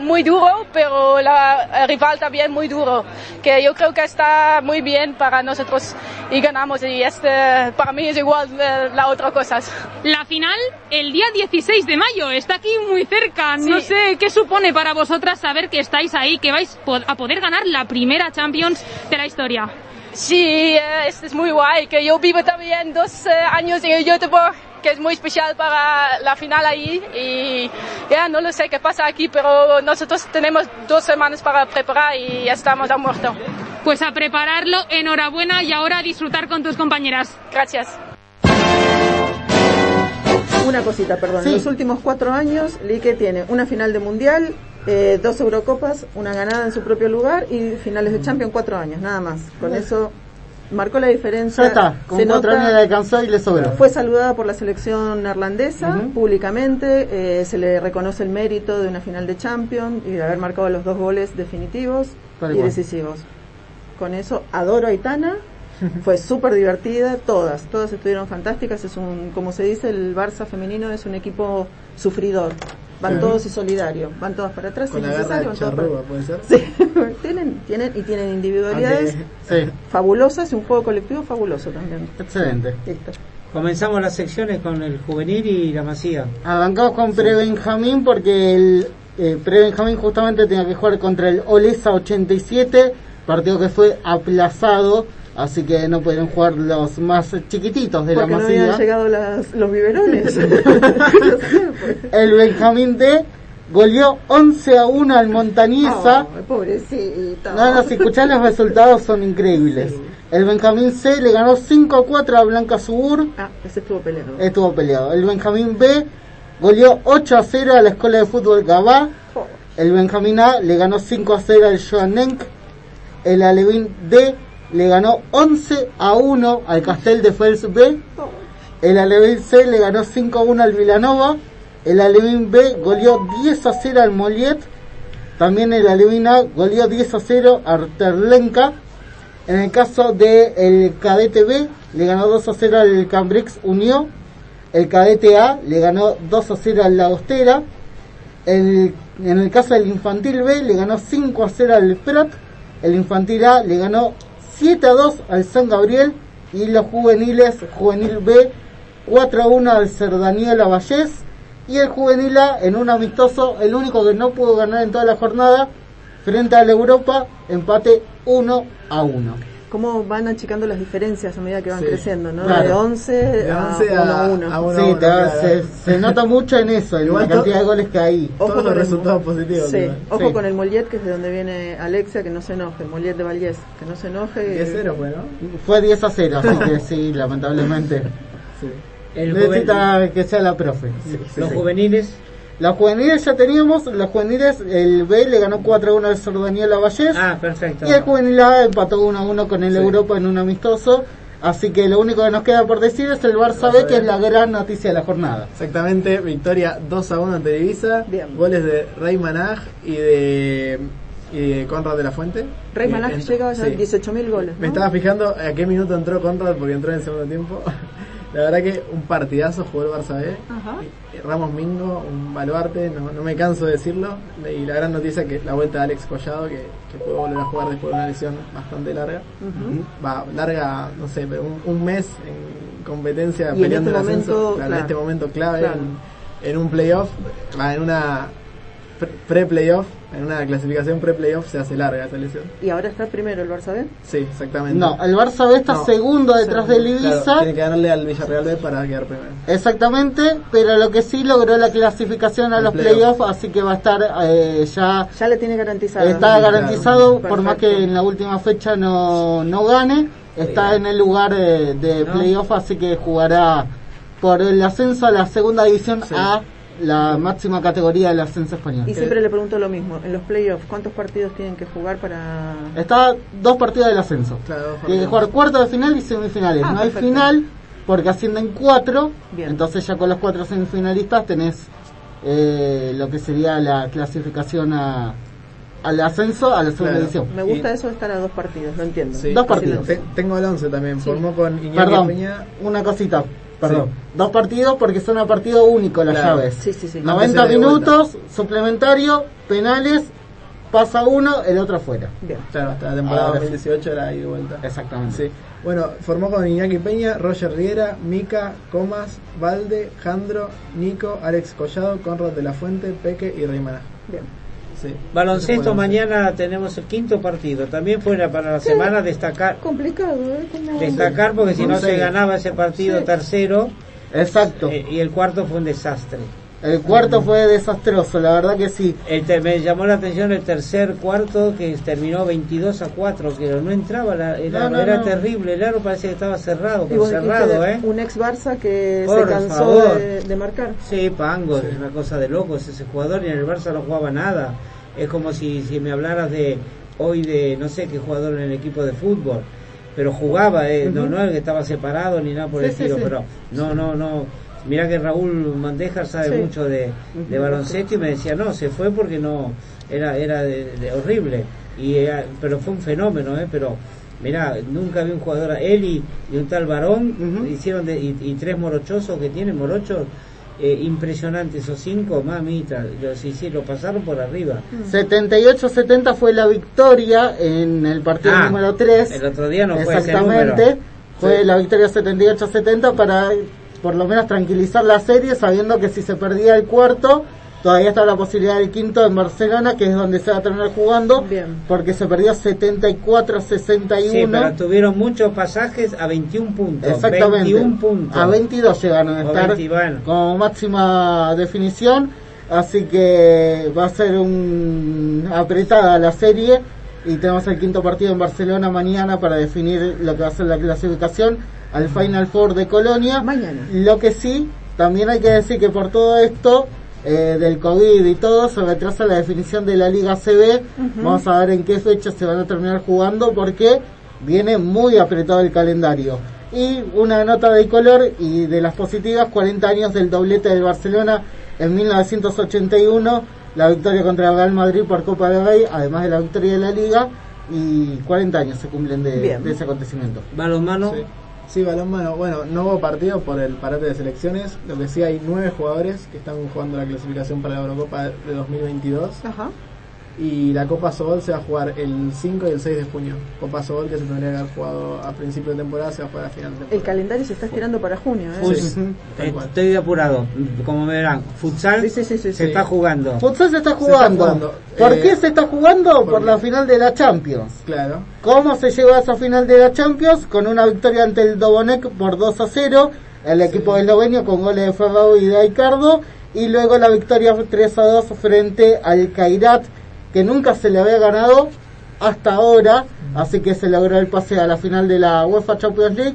muy duro, pero la el rival también muy duro, que yo creo que está muy bien para nosotros y ganamos. Y este, para mí es igual eh, la otra cosa. La final el día 16 de mayo, está aquí muy cerca. No Sí. sé qué supone para vosotras saber que estáis ahí, que vais a poder ganar la primera Champions de la historia. Sí, eh, este es muy guay, que yo vivo también dos eh, años en Göteborg, que es muy especial para la final ahí y ya no lo sé qué pasa aquí, pero nosotros tenemos dos semanas para preparar y ya estamos a muerto. Pues a prepararlo, enhorabuena y ahora a disfrutar con tus compañeras. Gracias. Una cosita, perdón. Sí. En los últimos cuatro años, Lique tiene una final de mundial, eh, dos Eurocopas, una ganada en su propio lugar y finales de Champions cuatro años, nada más. Con eso marcó la diferencia. Ya está, con Se cuatro nota- años le alcanzó y le sobró. Fue saludada por la selección neerlandesa públicamente, eh, se le reconoce el mérito de una final de Champions y de haber marcado los dos goles definitivos y decisivos. Con eso adoro a Aitana, [LAUGHS] fue súper divertida, todas, todas estuvieron fantásticas, es un, como se dice, el Barça femenino es un equipo sufridor, van todos y solidarios, van todas para atrás, Con si la garra necesario, de van todas para- charrúa, ¿puede ser? Sí, [LAUGHS] tienen, tienen, y tienen individualidades Sí, fabulosas y un juego colectivo fabuloso también. excelente. Listo. Comenzamos las secciones con el juvenil y la masía. Arrancamos con Pre-Benjamín porque el eh, Pre-Benjamín justamente tenía que jugar contra el Olesa 87, partido que fue aplazado, así que no pudieron jugar los más chiquititos de Porque la no habían masía. llegado las, los biberones. [LAUGHS] [LAUGHS] el Benjamín D goleó 11 a 1 al Montañesa. Ay, pobrecito. No, no, si escuchás los resultados son increíbles. Sí. El Benjamín C le ganó 5 a 4 a Blanca Subur. Ah, ese estuvo peleado. Estuvo peleado. El Benjamín B goleó 8 a 0 a la Escuela de Fútbol Gabá. Oh, El Benjamín A le ganó 5 a 0 al Joanenk. El Alevín D le ganó 11 a 1 al Castel de Fels B. El Alevín C le ganó 5 a 1 al Vilanova. El Alevín B goleó 10 a 0 al Moliet. También el Alevín A goleó 10 a 0 a Terlenca. En el caso del el Cadete B le ganó 2 a 0 al Cambrix Unió. El Cadete A le ganó 2 a 0 al La Austera. El, en el caso del Infantil B le ganó 5 a 0 al Prat. El Infantil A le ganó 7 a 2 al San Gabriel. Y los juveniles, Juvenil B 4 a 1 al Cerdanía Lavallés. Y el Juvenil A en un amistoso, el único que no pudo ganar en toda la jornada, frente a la Europa, empate 1 a 1. Cómo van achicando las diferencias a medida que van Sí, creciendo, ¿no? claro. De 11, De a 11 a- 1 a 1. a uno. Sí, no, te- claro. se, se nota mucho en eso, en Igual la cantidad de goles que hay. Ojo Todos los el- resultados positivos. Sí, ojo Sí. con el Mollet, que es de donde viene Alexia, que no se enoje. Mollet de Vallés, que no se enoje. 10-0 fue, ¿no? Fue 10 a 0, así que sí, lamentablemente. Sí. El Necesita que sea la profe. los juveniles, Los juveniles ya teníamos, los juveniles, el B le ganó 4 a 1 al Sordañel a Vallés. ah, perfecto. Y el juvenil A empató 1 a 1 con el Sí. Europa en un amistoso. Así que lo único que nos queda por decir es el Barça B, que es la gran noticia de la jornada. Exactamente, victoria 2 a 1 ante Ibiza. Bien. Goles de Rey Manaj y de, y de Conrad de la Fuente. Rey Manaj ent- llega a sí. 18.000 goles. Me ¿no? estaba fijando a qué minuto entró Conrad porque entró en el segundo tiempo. La verdad que un partidazo jugó el Barça B. Ajá. Ramos Mingo, un baluarte, no, no me canso de decirlo. Y la gran noticia que la vuelta de Alex Collado, que, que pudo volver a jugar después de una lesión bastante larga. Va, larga, no sé, pero un, un mes en competencia Y en peleando este el ascenso. momento, Claro, claro. En este momento clave, Claro. en, en un playoff, va, en una pre- pre-playoff, en una clasificación pre-playoff se hace larga esa lesión. Y ahora está primero el Barça B. Sí, exactamente. No, el Barça B está No. segundo detrás del Claro, Ibiza. tiene que ganarle al Villarreal B para quedar primero. Exactamente, pero lo que sí logró la clasificación a El los playoff. playoffs, así que va a estar eh, ya Ya le tiene garantizado. está claro. garantizado, por más que en la última fecha no, no gane, está en el lugar eh, de No. playoff, así que jugará por el ascenso a la segunda división Sí. a la máxima categoría del ascenso español. Y siempre le pregunto lo mismo. En los playoffs, ¿cuántos partidos tienen que jugar para...? Está dos partidos del ascenso. Claro, Tiene que jugar cuartos de final y semifinales. Ah, no hay final porque ascienden cuatro. Bien. Entonces ya con los cuatro semifinalistas tenés eh, lo que sería la clasificación a, al ascenso a la segunda Claro. división. Me gusta Y- eso de estar a dos partidos, lo entiendo. Sí. Dos partidos. Te- tengo el 11 también, Sí. formó con Iñaki Perdón, Peña. una cosita. Perdón. Sí. Dos partidos porque son a partido único las Claro. llaves. Sí, sí, sí. 90 Antes era de minutos, suplementario, penales, pasa uno, el otro afuera. Bien. Claro, hasta la temporada Ahora sí. 2018 era ahí de vuelta. Exactamente. Sí. Bueno, formó con Iñaki Peña, Roger Riera, Mica, Comas, Valde, Jandro, Nico, Alex Collado, Conrad de la Fuente, Peque y Reymana. Bien. Sí. baloncesto mañana tenemos el quinto partido. También fuera para la semana destacar Complicado, ¿eh? Destacar porque si no se ganaba ese partido Sí. tercero Exacto. eh, y el cuarto fue un desastre. El cuarto fue desastroso, la verdad que sí. El ter- me llamó la atención el tercer cuarto que terminó 22 a 4, que no entraba, la- el No, aro, no, era no. terrible, el aro parece que estaba cerrado, cerrado, ¿eh? un ex Barça que Por se cansó de marcar. Sí, Pango, es una cosa de locos ese jugador y en el Barça no jugaba nada. Es como si, si me hablaras de hoy de no sé qué jugador en el equipo de fútbol, pero jugaba, eh, no, no el que estaba separado ni nada por el Sí, estilo, sí. pero no, no, no. Mira que Raúl Mandejar sabe mucho de, de baloncesto y me decía, no, se fue porque no, era, era de, de horrible. Y, eh, pero fue un fenómeno, eh, pero Mirá, nunca vi un jugador, él y, y un tal varón, hicieron de, y, y tres morochosos que tienen, morochos, eh, impresionantes, esos cinco, mamita, los, lo pasaron por arriba. 78-70 fue la victoria en el partido Ah, número 3. el otro día no fue Exactamente. Fue Sí. la victoria 78-70 para por lo menos tranquilizar la serie, sabiendo que si se perdía el cuarto, todavía está la posibilidad del quinto en Barcelona, que es donde se va a terminar jugando, Bien. porque se perdió 74-61. Sí, pero tuvieron muchos pasajes a 21 puntos. Exactamente. 21 puntos. A 22 llegaron a estar 20, bueno. como máxima definición. Así que va a ser un apretada la serie. Y tenemos el quinto partido en Barcelona mañana para definir lo que va a ser la clasificación al Final Four de Colonia. Mañana. Lo que sí, también hay que decir que por todo esto eh, del COVID y todo, se retrasa la definición de la Liga CB. Vamos a ver en qué fecha se van a terminar jugando porque viene muy apretado el calendario. Y una nota de color y de las positivas, 40 años del doblete del Barcelona en 1981, la victoria contra el Real Madrid por Copa del Rey, además de la victoria de la Liga, y 40 años se cumplen de ese acontecimiento. Balonmano, Sí. Sí, balonmano. Bueno, no hubo partido por el parate de selecciones. Lo que sí hay nueve jugadores que están jugando la clasificación para la Eurocopa de 2022. Ajá. Y la Copa Sobol se va a jugar el 5 y el 6 de junio. Copa Sobol que se tendría que haber jugado a principio de temporada, se va a jugar a final de temporada. El calendario se está estirando para junio. ¿eh? Sí, eh. Estoy apurado, como verán. Futsal Sí, sí, sí, sí, se sí. está jugando. Futsal se está Se está jugando. jugando. ¿Por Eh, qué se está jugando? ¿por la final de la Champions. Claro. ¿Cómo se llegó a esa final de la Champions? Con una victoria ante el Dobonek por 2 a 0, el equipo eslovenio con goles de Ferrao y de Aicardo, y luego la victoria 3 a 2 frente al Kairat, que nunca se le había ganado hasta ahora, así que se logró el pase a la final de la UEFA Champions League,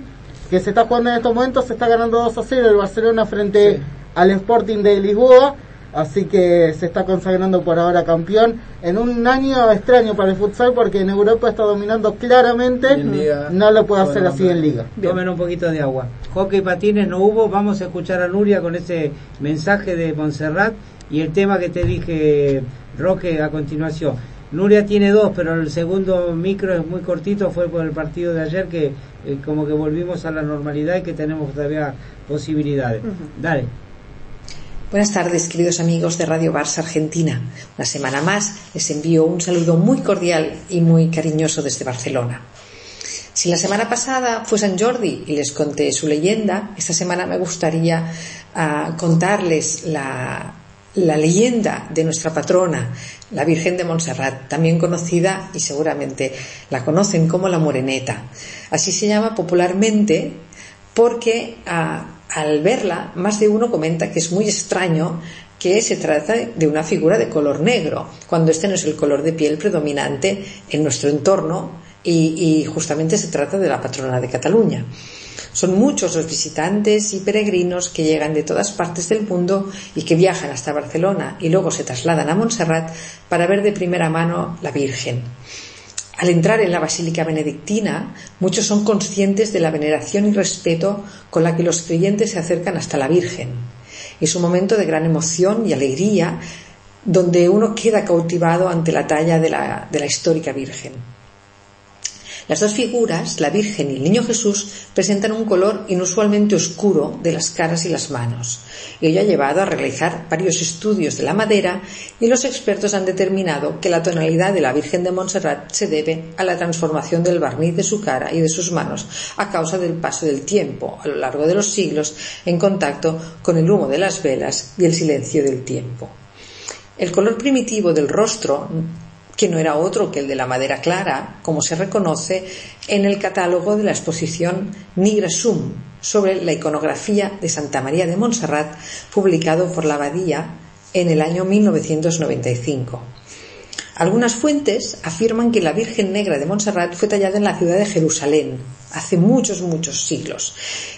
que se está jugando en estos momentos, se está ganando 2 a 0 el Barcelona frente Sí. al Sporting de Lisboa, así que se está consagrando por ahora campeón en un año extraño para el futsal porque en Europa está dominando claramente, Liga, no lo puede hacer bueno, así en liga. Tomen un poquito de agua. Hockey patines no hubo. Vamos a escuchar a Nuria con ese mensaje de Montserrat y el tema que te dije, Roque, a continuación. Nuria tiene dos, pero el segundo micro es muy cortito. Fue por el partido de ayer que eh, como que volvimos a la normalidad y que tenemos todavía posibilidades. Dale. Buenas tardes, queridos amigos de Radio Barça Argentina. Una semana más les envío un saludo muy cordial y muy cariñoso desde Barcelona. Si la semana pasada fue San Jordi y les conté su leyenda, esta semana me gustaría ah, contarles la, la leyenda de nuestra patrona, la Virgen de Montserrat, también conocida y seguramente la conocen como la Moreneta. Así se llama popularmente porque al verla más de uno comenta que es muy extraño que se trata de una figura de color negro, cuando este no es el color de piel predominante en nuestro entorno y, y justamente se trata de la patrona de Cataluña. Son muchos los visitantes y peregrinos que llegan de todas partes del mundo y que viajan hasta Barcelona y luego se trasladan a Montserrat para ver de primera mano la Virgen. Al entrar en la Basílica Benedictina, muchos son conscientes de la veneración y respeto con la que los creyentes se acercan hasta la Virgen. Es un momento de gran emoción y alegría donde uno queda cautivado ante la talla de la, de la histórica Virgen. Las dos figuras, la Virgen y el Niño Jesús, presentan un color inusualmente oscuro de las caras y las manos. Ello ha llevado a realizar varios estudios de la madera y los expertos han determinado que la tonalidad de la Virgen de Montserrat se debe a la transformación del barniz de su cara y de sus manos a causa del paso del tiempo a lo largo de los siglos en contacto con el humo de las velas y el silencio del tiempo. El color primitivo del rostro que no era otro que el de la madera clara, como se reconoce en el catálogo de la exposición Nigra Sum sobre la iconografía de Santa María de Montserrat, publicado por la Abadía en el año 1995. Algunas fuentes afirman que la Virgen Negra de Montserrat fue tallada en la ciudad de Jerusalén hace muchos, muchos siglos.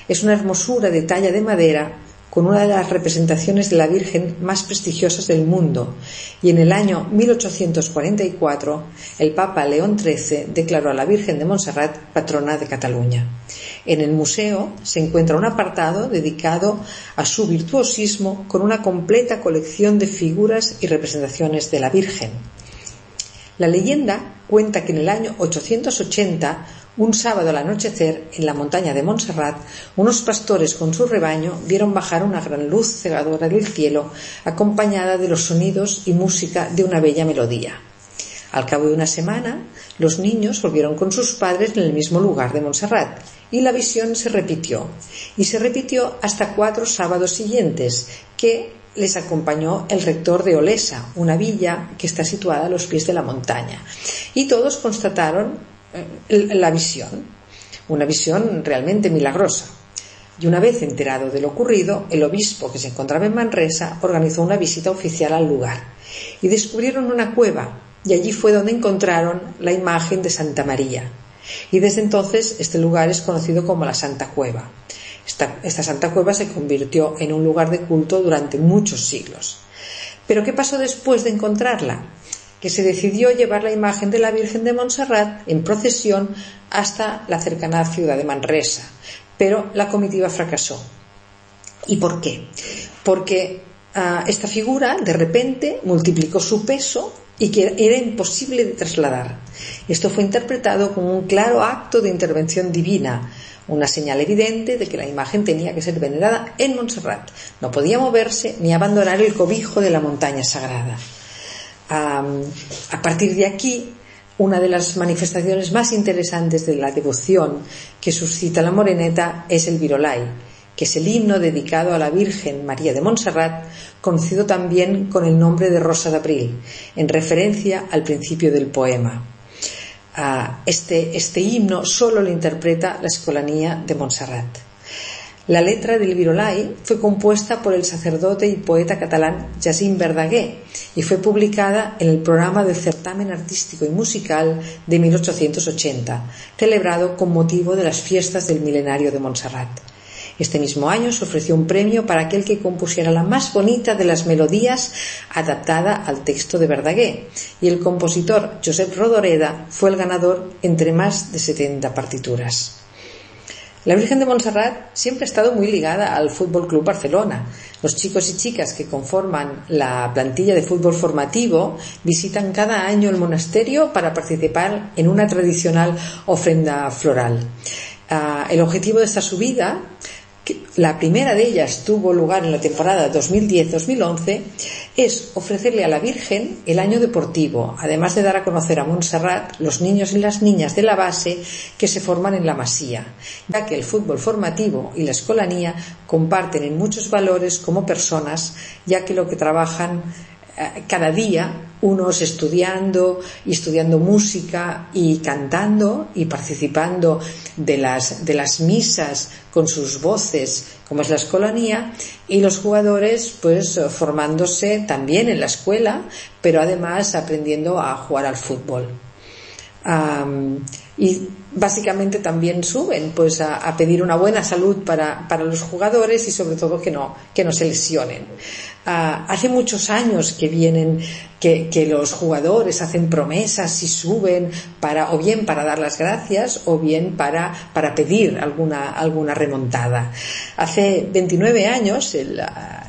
Es una hermosura de talla de madera con una de las representaciones de la Virgen más prestigiosas del mundo, y en el año 1844 el Papa León XIII declaró a la Virgen de Montserrat patrona de Cataluña. En el museo se encuentra un apartado dedicado a su virtuosismo con una completa colección de figuras y representaciones de la Virgen. La leyenda cuenta que en el año 880 un sábado al anochecer, en la montaña de Montserrat, unos pastores con su rebaño vieron bajar una gran luz cegadora del cielo, acompañada de los sonidos y música de una bella melodía. Al cabo de una semana, los niños volvieron con sus padres en el mismo lugar de Montserrat, y la visión se repitió, y se repitió hasta cuatro sábados siguientes, que les acompañó el rector de Olesa, una villa que está situada a los pies de la montaña, y todos constataron la visión, una visión realmente milagrosa. Y una vez enterado de lo ocurrido, el obispo que se encontraba en Manresa organizó una visita oficial al lugar y descubrieron una cueva y allí fue donde encontraron la imagen de Santa María. Y desde entonces este lugar es conocido como la Santa Cueva. Esta, esta Santa Cueva se convirtió en un lugar de culto durante muchos siglos. Pero ¿qué pasó después de encontrarla? Que se decidió llevar la imagen de la Virgen de Montserrat en procesión hasta la cercana ciudad de Manresa, pero la comitiva fracasó. ¿Y por qué? Porque uh, esta figura de repente multiplicó su peso y que era imposible de trasladar. Esto fue interpretado como un claro acto de intervención divina, una señal evidente de que la imagen tenía que ser venerada en Montserrat. No podía moverse ni abandonar el cobijo de la montaña sagrada. A partir de aquí, una de las manifestaciones más interesantes de la devoción que suscita la moreneta es el virolai, que es el himno dedicado a la Virgen María de Montserrat, conocido también con el nombre de Rosa de Abril, en referencia al principio del poema. Este, este, himno solo lo interpreta la Escolanía de Montserrat. La letra del Virolai fue compuesta por el sacerdote y poeta catalán Jacint Verdaguer y fue publicada en el programa del certamen artístico y musical de 1880, celebrado con motivo de las fiestas del milenario de Montserrat. Este mismo año se ofreció un premio para aquel que compusiera la más bonita de las melodías adaptada al texto de Verdaguer, y el compositor Josep Rodoreda fue el ganador entre más de 70 partituras. La Virgen de Montserrat siempre ha estado muy ligada al Fútbol Club Barcelona. Los chicos y chicas que conforman la plantilla de fútbol formativo visitan cada año el monasterio para participar en una tradicional ofrenda floral. Ah, el objetivo de esta subida la primera de ellas tuvo lugar en la temporada 2010-2011, es ofrecerle a la Virgen el año deportivo, además de dar a conocer a Montserrat los niños y las niñas de la base que se forman en la Masía, ya que el fútbol formativo y la escolanía comparten en muchos valores como personas, ya que lo que trabajan eh, cada día unos estudiando y estudiando música y cantando y participando de las, de las misas con sus voces, como es la escolanía, y los jugadores pues formándose también en la escuela, pero además aprendiendo a jugar al fútbol. Básicamente también suben pues a, pedir una buena salud para, para, los jugadores y sobre todo que no, que no se lesionen. Ah, hace muchos años que vienen que, los jugadores hacen promesas y suben para o bien para dar las gracias o bien para, para pedir alguna, alguna remontada. Hace 29 años,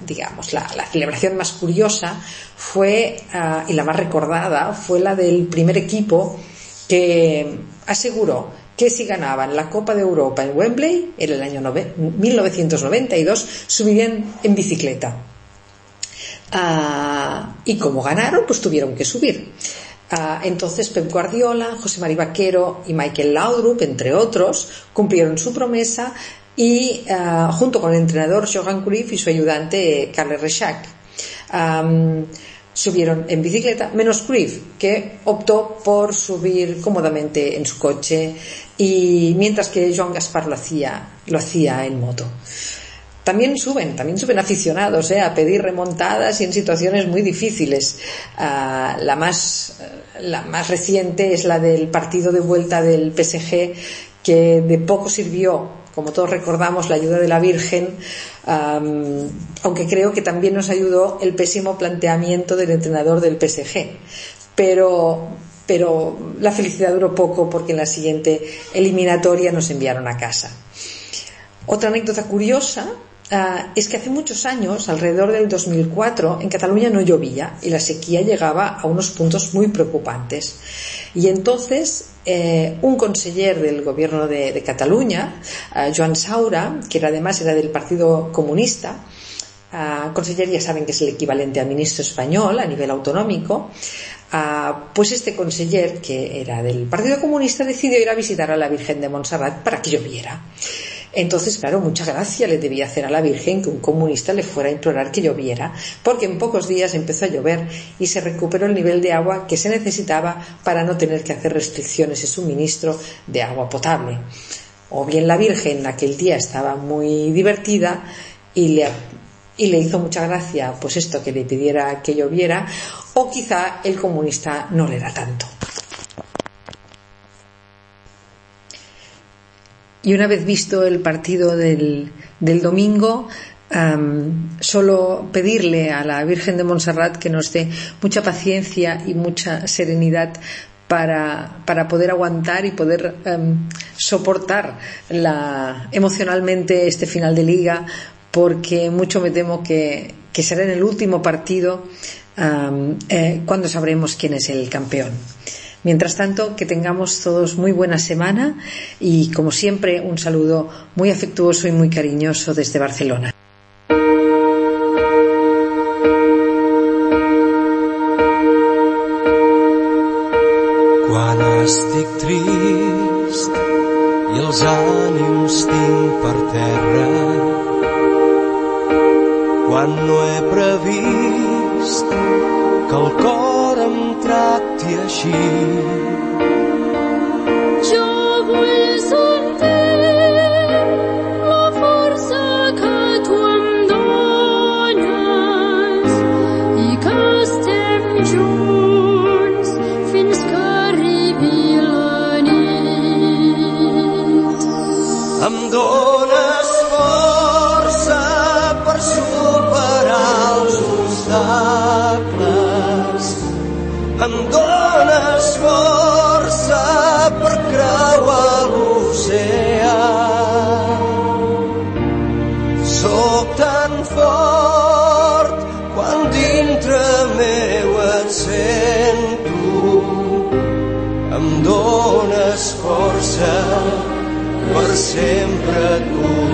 digamos, la, celebración más curiosa fue ah, y la más recordada fue la del primer equipo que aseguró que si ganaban la Copa de Europa en Wembley en el año 1992 subirían en bicicleta Ah, y como ganaron, pues tuvieron que subir. Ah, entonces Pep Guardiola, José María Vaquero y Michael Laudrup, entre otros, cumplieron su promesa y ah, junto con el entrenador Johan Cruyff y su ayudante Carles Rechac subieron en bicicleta, menos Cruyff, que optó por subir cómodamente en su coche y mientras que Joan Gaspar lo hacía, lo hacía en moto. También suben, también suben aficionados ¿eh? a pedir remontadas y en situaciones muy difíciles. Ah, la, más, la más reciente es la del partido de vuelta del PSG, que de poco sirvió, como todos recordamos, la ayuda de la Virgen, aunque creo que también nos ayudó el pésimo planteamiento del entrenador del PSG. Pero, pero la felicidad duró poco porque en la siguiente eliminatoria nos enviaron a casa. Otra anécdota curiosa Ah, es que hace muchos años, alrededor del 2004, en Cataluña no llovía y la sequía llegaba a unos puntos muy preocupantes. Y entonces eh, un conseller del gobierno de, Cataluña, ah, Joan Saura, que además era del Partido Comunista, uh, conseller ya saben que es el equivalente a ministro español a nivel autonómico, pues este conseller, que era del Partido Comunista, decidió ir a visitar a la Virgen de Montserrat para que lloviera. Entonces, claro, mucha gracia le debía hacer a la Virgen que un comunista le fuera a implorar que lloviera, porque en pocos días empezó a llover y se recuperó el nivel de agua que se necesitaba para no tener que hacer restricciones de suministro de agua potable. O bien la Virgen aquel día estaba muy divertida y le, y le hizo mucha gracia pues esto que le pidiera que lloviera, o quizá el comunista no le da tanto. Y una vez visto el partido del, domingo, solo pedirle a la Virgen de Montserrat que nos dé mucha paciencia y mucha serenidad para, poder aguantar y poder soportar emocionalmente este final de liga, porque mucho me temo que, será en el último partido eh, cuando sabremos quién es el campeón. Mientras tanto, que tengamos todos muy buena semana y, como siempre, un saludo muy afectuoso y muy cariñoso desde Barcelona. Quan estic trist i els ànims tinc per terra, quan no he previst que el cor em tracti així, tan fort quan dintre meu et sento. Em dones força per sempre et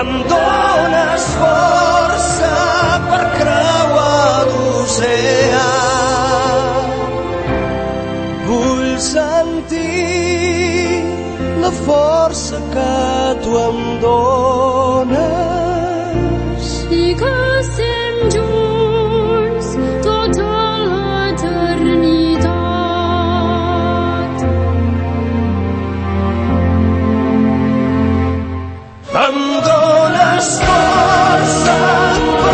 Em dones força per creuar l'oceà. Vull sentir la força que tu em dones.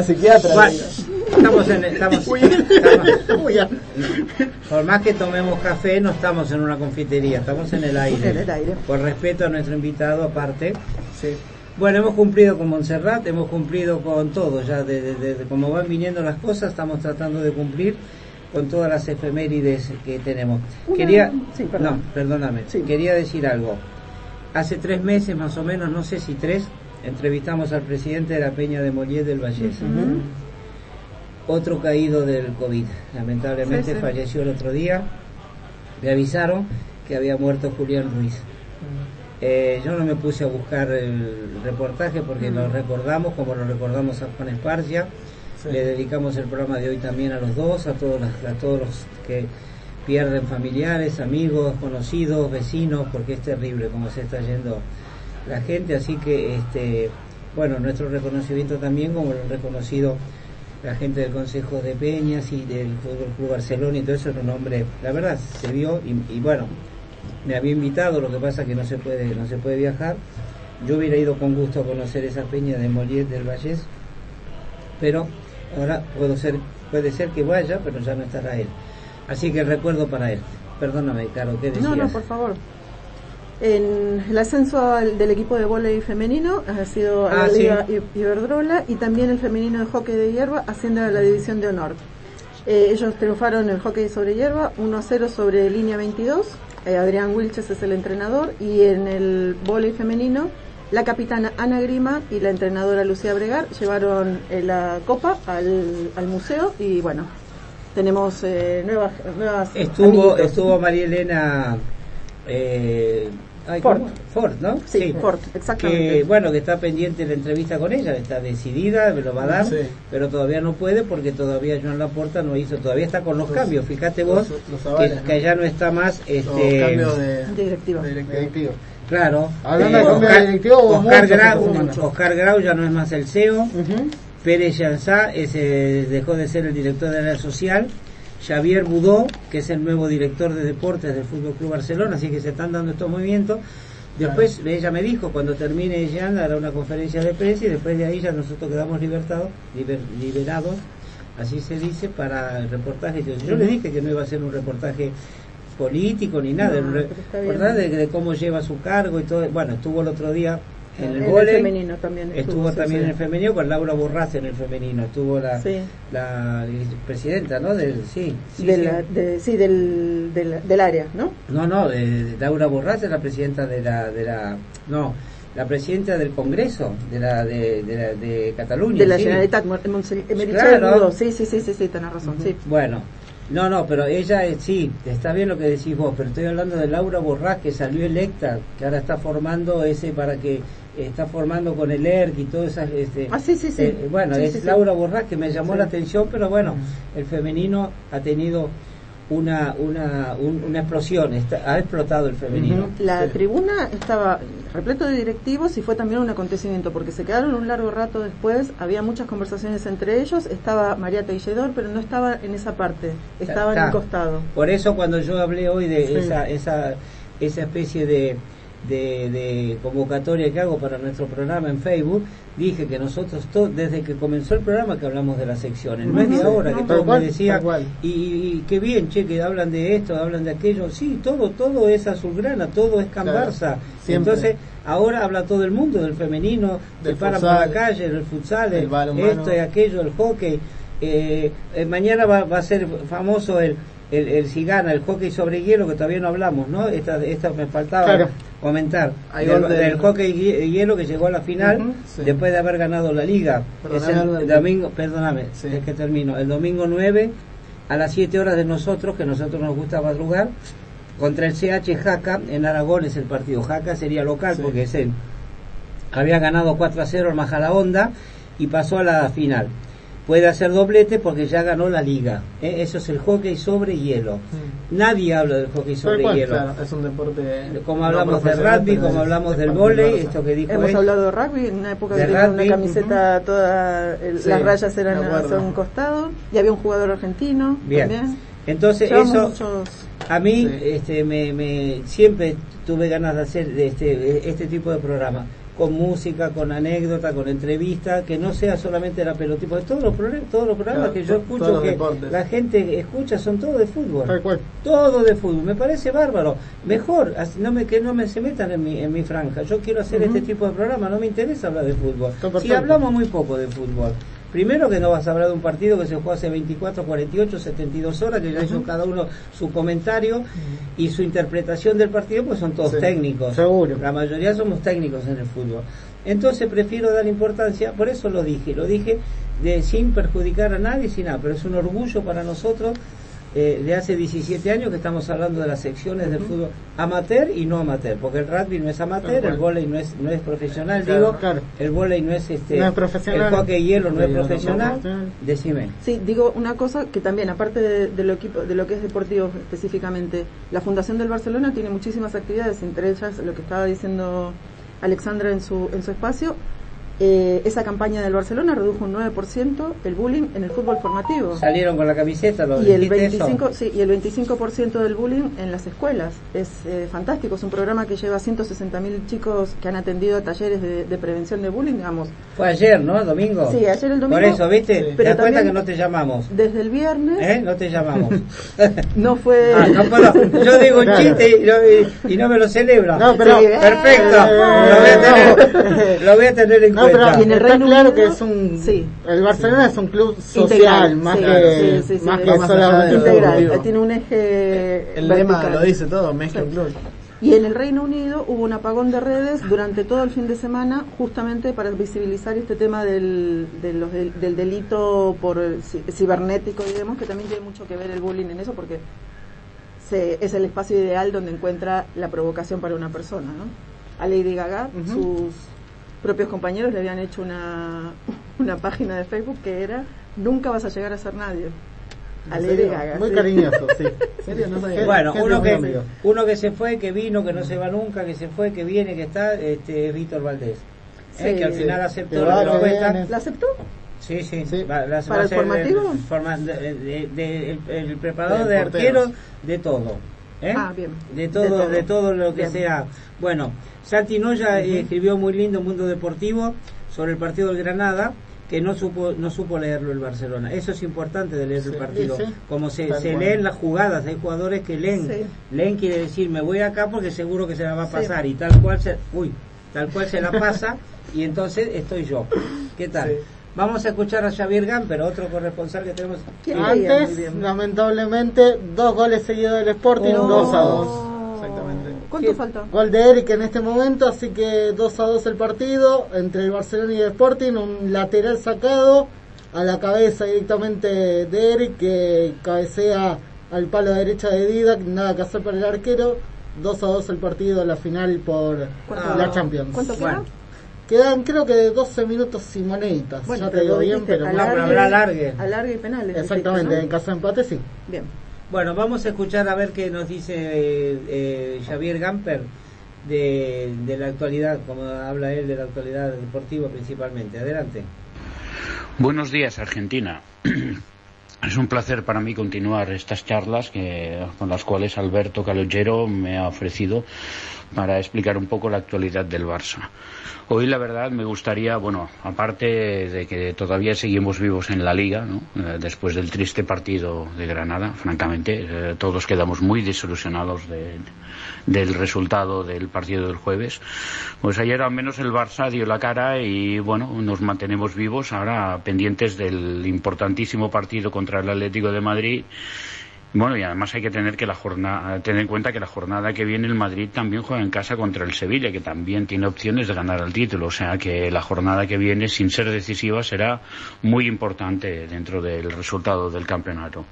eso digo, nos mandan a psiquiatra. Bueno, estamos en, estamos, estamos- por más que tomemos café, no estamos en una confitería, estamos en el aire. En el aire. Por respeto a nuestro invitado, aparte. Sí. Bueno, hemos cumplido con Montserrat, hemos cumplido con todo, ya de, de- de cómo van viniendo las cosas, estamos tratando de cumplir con todas las efemérides que tenemos. Una- Quería, sí, perdón. no, perdóname, Sí. quería decir algo. Hace tres meses más o menos, no sé si tres, entrevistamos al presidente de la Peña de Mollet del Vallés. Otro caído del COVID, lamentablemente Sí, sí. falleció el otro día. Me avisaron que había muerto Julián Ruiz. Eh, yo no me puse a buscar el reportaje porque lo recordamos como lo recordamos a Juan Esparcia. Le dedicamos el programa de hoy también a los dos, a todos, los- a todos los que pierden familiares, amigos, conocidos, vecinos, porque es terrible como se está yendo la gente. Así que, este, bueno, nuestro reconocimiento también, como lo han reconocido la gente del Consejo de Peñas y del Fútbol Club Barcelona y todo eso, era un hombre, la verdad, se vio y, y bueno, me había invitado, lo que pasa que no se puede, no se puede viajar. Yo hubiera ido con gusto a conocer esa peña de Mollet del Vallés, pero ahora puedo ser, puede ser que vaya, pero ya no estará él. Así que recuerdo para él. Perdóname, Caro, ¿qué decías? No, no, por favor. En el ascenso al- del equipo de vóley femenino ha sido a Ah, la. Liga Iberdrola y también el femenino de hockey de hierba asciende a la división de honor. Eh, ellos triunfaron en el hockey sobre hierba 1 a 0 sobre línea 22. Eh, Adrián Wilches es el entrenador y en el vóley femenino la capitana Ana Grima y la entrenadora Lucía Bregar llevaron eh, la copa al, al museo y bueno, tenemos eh, nuevas, nuevas Estuvo, amiguitos. estuvo María Elena eh, ay, Ford. Ford, ¿no? Sí, Ford, exactamente. Que, bueno, que está pendiente la entrevista con ella, está decidida, me lo va a dar, Sí. pero todavía no puede porque todavía Joan Laporta no hizo, todavía está con los cambios. Fíjate vos los- los que, avales, ¿no? que ya no está más Los este cambios de, Directiva. de directiva. Directivo. Claro. Hablando eh, de cambio de Oscar, directivo, Grau. Oscar Grau ya no es más el CEO. Ujú. Pérez Yanzá ese, dejó de ser el director de área social. Xavier Budó, que es el nuevo director de deportes del Fútbol Club Barcelona, así que se están dando estos movimientos. Después ella me dijo, cuando termine Jean hará una conferencia de prensa y después de ahí ya nosotros quedamos libertados, liber- liberados, así se dice, para el reportaje. Yo, yo le dije que no iba a ser un reportaje político ni nada, No, de cómo lleva su cargo y todo. Bueno, estuvo el otro día en el el femenino también estuvo, Estuvo sí, también sí. en el femenino con Laura Borrás en el femenino. Estuvo la, Sí. la presidenta, ¿no? Del, sí, sí, de sí. la- de- sí, del, del, del área, ¿no? No, no, de, de Laura Borrás es la presidenta de la, de la, no, la presidenta del Congreso de la, de, de, la- de Cataluña. De la sí. Generalitat, Meritxell Claro. Sí, sí, sí, sí, sí, tenés razón, sí. Bueno, no, no, pero ella eh, sí, está bien lo que decís vos, pero estoy hablando de Laura Borrás que salió electa, que ahora está formando ese para que está formando con el ERC y todo esas este Ah, sí, sí, sí. eh, bueno, Sí, es sí. Laura Borrás que me llamó la atención, pero bueno, el femenino ha tenido una una un- una explosión, está- ha explotado el femenino. La Sí. tribuna estaba repleto de directivos y fue también un acontecimiento porque se quedaron un largo rato después, había muchas conversaciones entre ellos, estaba María Teilledor, pero no estaba en esa parte, estaba en el costado. Por eso cuando yo hablé hoy de Sí. esa, esa, esa especie de, de, de convocatoria que hago para nuestro programa en Facebook, dije que nosotros, to- desde que comenzó el programa, que hablamos de las secciones, no es de ahora, que todos me decían, y, y qué bien, che, que hablan de esto, hablan de aquello, sí, todo, todo es azulgrana, todo es siempre. Entonces, ahora habla todo el mundo del femenino, Del se paran por la calle, del futsal, el- esto y aquello, el hockey. Eh, eh, mañana va, va a ser famoso el, el, el si gana el hockey sobre hielo que todavía no hablamos, ¿no? Esta, esta me faltaba Claro. comentar del, del- del hockey hie- hielo que llegó a la final sí. después de haber ganado la liga. Perdóname, es el Alberto. domingo, perdóname, Sí. es que termino. El domingo 9 a las 7 horas de nosotros, que nosotros nos gusta madrugar, contra el CH Jaca en Aragón es el partido. Jaca sería local Sí. porque es el había ganado 4 a 0 el Majadahonda y pasó a la final. Puede hacer doblete porque ya ganó la liga. ¿eh? Eso es el hockey sobre hielo. Nadie habla del hockey sobre cual, hielo. Claro, es un deporte. Como no hablamos de profesional, rugby, como hablamos del vóley, esto que dijo Hemos él. hablado de rugby, en una época De que tenía una camiseta, toda el- Sí, las rayas eran hacia un costado, y había un jugador argentino Bien. también. Entonces Llevamos eso muchos- a mí Sí. este me, me siempre tuve ganas de hacer este este tipo de programa con música, con anécdota, con entrevista, que no sea solamente la pelotita, todos los programas, todos los programas Claro, que yo escucho que deportes. la gente escucha son todos de fútbol. Tal cual. Todo de fútbol, me parece bárbaro. Mejor, así no me que no me se metan en mi en mi franja. Yo quiero hacer este tipo de programa, no me interesa hablar de fútbol. Si hablamos muy poco de fútbol. Primero que no vas a hablar de un partido que se jugó hace 24, 48, 72 horas, que ya hizo cada uno su comentario y su interpretación del partido, pues son todos Sí, técnicos. seguro. La mayoría somos técnicos en el fútbol. Entonces prefiero dar importancia, por eso lo dije, lo dije de sin perjudicar a nadie, sin nada, pero es un orgullo para nosotros eh, de hace 17 años que estamos hablando de las secciones del fútbol amateur y no amateur, porque el rugby no es amateur, el vóley no es no es profesional, Claro, digo, claro. el vóley no es este No es profesional. el hockey hielo no es no, profesional. no. Decime. Sí, digo una cosa que también, aparte de, de lo, equipo, de lo que es deportivo específicamente, la Fundación del Barcelona tiene muchísimas actividades, entre ellas lo que estaba diciendo Alexandra en su, en su espacio, eh, esa campaña del Barcelona redujo un 9% el bullying en el fútbol formativo. Salieron con la camiseta, lo Y el, dijiste eso. 25, sí, y el 25% del bullying en las escuelas. Es eh, fantástico, es un programa que lleva 160.000 chicos que han atendido talleres de, de prevención de bullying, digamos. Fue ayer, ¿no? Domingo. Sí, ayer el domingo. Por eso, ¿viste? Sí. ¿Te das cuenta que no te llamamos? Desde el viernes ¿Eh? No te llamamos. [LAUGHS] no fue... Ah, no, pero yo digo un Claro. chiste y, no- y- y no me lo celebra. No, pero- Sí, Perfecto. eh, lo, voy a tener, lo voy a tener en No, pero. Y en el está Reino claro Unido- que es un. Sí. El Barcelona es un club social, Integral, más sí, que, sí, sí, sí, más que más solamente integral, tiene un eje El lema lo dice todo, mezcla Sí. un club. Y en el Reino Unido hubo un apagón de redes durante todo el fin de semana, justamente para visibilizar este tema del, de los del, del delito por eh, ci- cibernético y demás, que también tiene mucho que ver el bullying en eso, porque se, es el espacio ideal donde encuentra la provocación para una persona. ¿no? A Lady Gaga, sus propios compañeros le habían hecho una, una página de Facebook que era Nunca vas a llegar a ser nadie. A. Gaga. Muy sí. cariñoso, sí. [LAUGHS] ¿En serio? No sabía. Gente- Bueno, uno que, uno que se fue, que vino, que no se va nunca, que se fue, que viene, que está, este, es Víctor Valdés. Eh, Sí. que al final aceptó va, cuesta. viene. ¿La aceptó? Sí, sí, Sí. Va, la- va ¿Para a el ser formativo? forma- de- de- de- el, el preparador De arqueros, de todo. ¿Eh? Ah, bien. De todo, De todo. de todo lo que Bien. sea. Bueno, Santi Noya eh, escribió muy lindo Mundo Deportivo sobre el partido del Granada que no supo no supo leerlo el Barcelona. Eso es importante de leer Sí, el partido. sí. Como se, se leen las jugadas, hay jugadores que leen. Leen quiere decir, me voy acá porque seguro que se la va a pasar y tal cual se uy, tal cual se la pasa [LAUGHS] y entonces estoy yo. ¿Qué tal? Vamos a escuchar a Javier Gamper, otro corresponsal que tenemos. Antes, lamentablemente, dos goles seguidos del Sporting, Oh. 2 a 2. Exactamente. ¿Cuánto Sí. falta? Gol de Eric en este momento, así que 2 a 2 el partido entre el Barcelona y el Sporting, un lateral sacado a la cabeza directamente de Eric que cabecea al palo derecha de Didac, nada que hacer para el arquero. 2 a 2 el partido, la final por ¿Cuánto- la Champions. ¿Cuánto queda? Bueno. Quedan creo que 12 minutos y moneditas, Bueno, ya te digo bien, pero alargue. más- habrá alargue. Alargue y penales. exactamente, dijiste, en caso de empate sí. ¿no? Bien. Bueno, vamos a escuchar a ver qué nos dice eh, eh, Javier Gamper de, de la actualidad, como habla él de la actualidad deportiva principalmente. Adelante. Buenos días, Argentina. [CLEARS THROAT] Es un placer para mí continuar estas charlas que, con las cuales Alberto Calogero me ha ofrecido para explicar un poco la actualidad del Barça. Hoy, la verdad, me gustaría, bueno, aparte de que todavía seguimos vivos en la liga, ¿no? Eh, después del triste partido de Granada, francamente, eh, todos quedamos muy desilusionados de- del resultado del partido del jueves. Pues ayer al menos el Barça dio la cara y, bueno, nos mantenemos vivos, ahora pendientes del importantísimo partido contra el Atlético de Madrid bueno, y además hay que tener que la jornada, tener en cuenta que la jornada que viene el Madrid también juega en casa contra el Sevilla, que también tiene opciones de ganar el título. O sea que la jornada que viene, sin ser decisiva, será muy importante dentro del resultado del campeonato.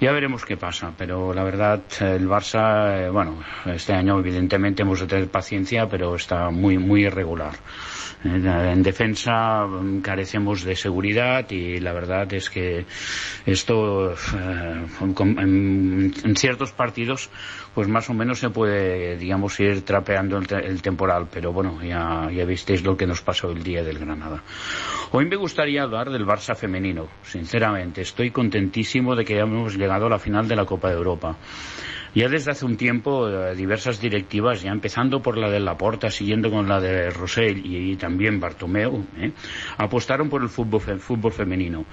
Ya veremos qué pasa, pero la verdad, el Barça, eh, bueno, este año evidentemente hemos de tener paciencia, pero está muy, muy irregular. En defensa mm, carecemos de seguridad y la verdad es que esto eh, en, en ciertos partidos pues más o menos se puede digamos ir trapeando el, el temporal. Pero bueno ya, ya visteis lo que nos pasó el día del Granada. Hoy me gustaría hablar del Barça femenino sinceramente. Estoy contentísimo de que ya hemos llegado a la final de la Copa de Europa ya desde hace un tiempo eh, diversas directivas, ya empezando por la de Laporta, siguiendo con la de Rosell y, también Bartomeu, ¿eh? apostaron por el fútbol, fe- fútbol femenino.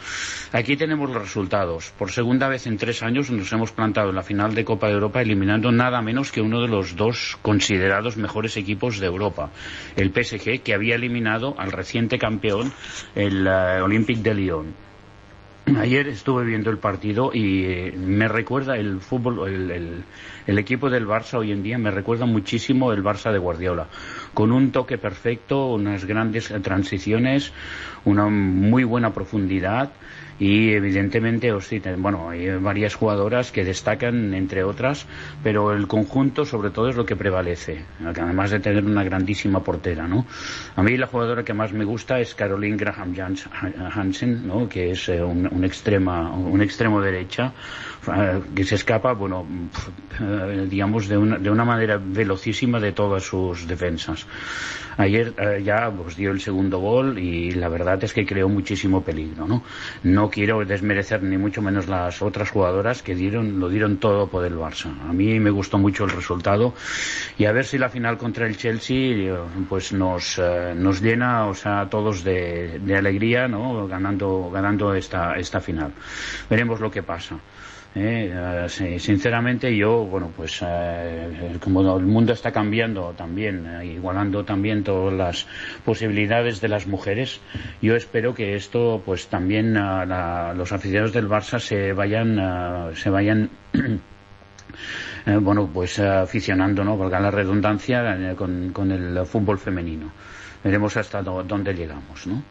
Aquí tenemos los resultados. Por segunda vez en tres años nos hemos plantado en la final de Copa de Europa eliminando nada menos que uno de los dos considerados mejores equipos de Europa, el PSG, que había eliminado al reciente campeón, el eh, Olympique de Lyon. [CLEARS THROAT] Ayer estuve viendo el partido y eh, me recuerda el fútbol, el, el- el equipo del Barça hoy en día me recuerda muchísimo el Barça de Guardiola, con un toque perfecto, unas grandes transiciones, una muy buena profundidad y evidentemente bueno, hay varias jugadoras que destacan entre otras, pero el conjunto sobre todo es lo que prevalece, además de tener una grandísima portera, ¿no? A mí la jugadora que más me gusta es Caroline Graham Hansen, ¿no? Que es eh, un, un extrema, un extremo derecha eh, que se escapa, bueno, eh, digamos de una, de una manera velocísima de todas sus defensas. Ayer eh, ya pues, dio el segundo gol y la verdad es que creó muchísimo peligro. No, no quiero desmerecer ni mucho menos las otras jugadoras que dieron, lo dieron todo por el Barça. A mí me gustó mucho el resultado y a ver si la final contra el Chelsea eh, pues nos, eh, nos llena o sea, a todos de, de alegría ¿no? ganando, ganando esta, esta final. Veremos lo que pasa. Eh, eh, sinceramente yo, bueno, pues eh, como el mundo está cambiando también, eh, igualando también todas las posibilidades de las mujeres, yo espero que esto, pues también la- los aficionados del Barça se vayan, se vayan [CLEARS THROAT] eh, bueno, pues eh, aficionando, ¿no? Porque la redundancia eh, con, con el fútbol femenino. Veremos hasta dó- dónde llegamos, ¿no?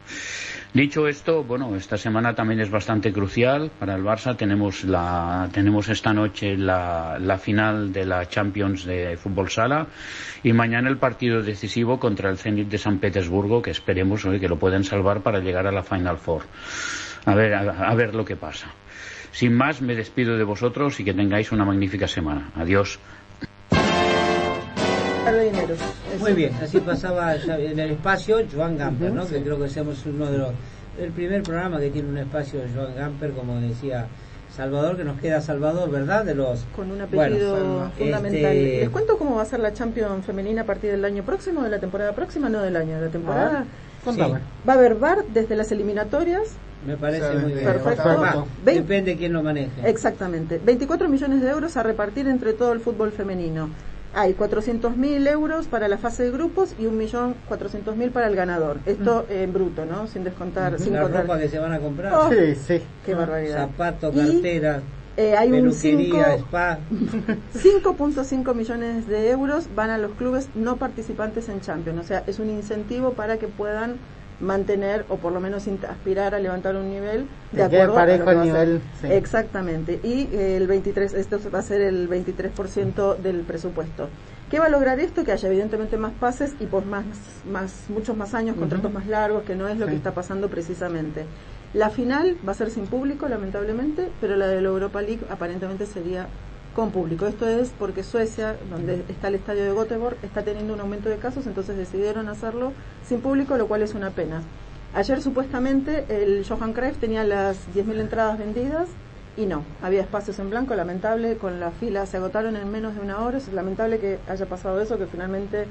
Dicho esto, bueno, esta semana también es bastante crucial para el Barça. Tenemos la, tenemos esta noche la, final de la Champions de fútbol sala y mañana el partido decisivo contra el Zenit de San Petersburgo, que esperemos oye, que lo puedan salvar para llegar a la Final Four. A ver, a ver lo que pasa. Sin más, me despido de vosotros y que tengáis una magnífica semana. Adiós. De. Muy bien, así pasaba ya en el espacio Joan Gamper, ¿no? Que creo que somos uno de los el primer programa que tiene un espacio Joan Gamper, como decía Salvador, que nos queda Salvador, ¿verdad? De los Con un apellido fundamental. Este- ¿Les cuento cómo va a ser la Champions femenina a partir del año próximo, de la temporada próxima? No del año, de la temporada. Ah. Va a haber VAR desde las eliminatorias. Me parece Sí, muy bien. perfecto. Va, Depende quién lo maneje. Exactamente. 24 millones de euros a repartir entre todo el fútbol femenino. Hay 400.000 euros para la fase de grupos y 1.400.000 para el ganador. Esto en bruto, ¿no? Sin descontar. sin la contar- ropa que se van a comprar. Oh, Sí, sí. Qué barbaridad. Zapatos, Y, carteras, eh, hay un peluquería, cinco- spa. [LAUGHS] [LAUGHS] 5.5 millones de euros van a los clubes no participantes en Champions. O sea, es un incentivo para que puedan mantener o por lo menos aspirar a levantar un nivel de acuerdo a lo que nivel, sí. Exactamente. Y eh, el 23, esto va a ser el 23% del presupuesto. ¿Qué va a lograr esto? Que haya evidentemente más pases y por más, más muchos más años, contratos más largos, que no es lo que está pasando precisamente. La final va a ser sin público, lamentablemente, pero la de la Europa League aparentemente sería con público. Esto es porque Suecia, donde está el estadio de Göteborg, está teniendo un aumento de casos, entonces decidieron hacerlo sin público, lo cual es una pena. Ayer supuestamente el Johan Cruyff tenía las 10.000 entradas vendidas y no, había espacios en blanco, lamentable, con la fila se agotaron en menos de una hora, es lamentable que haya pasado eso, que finalmente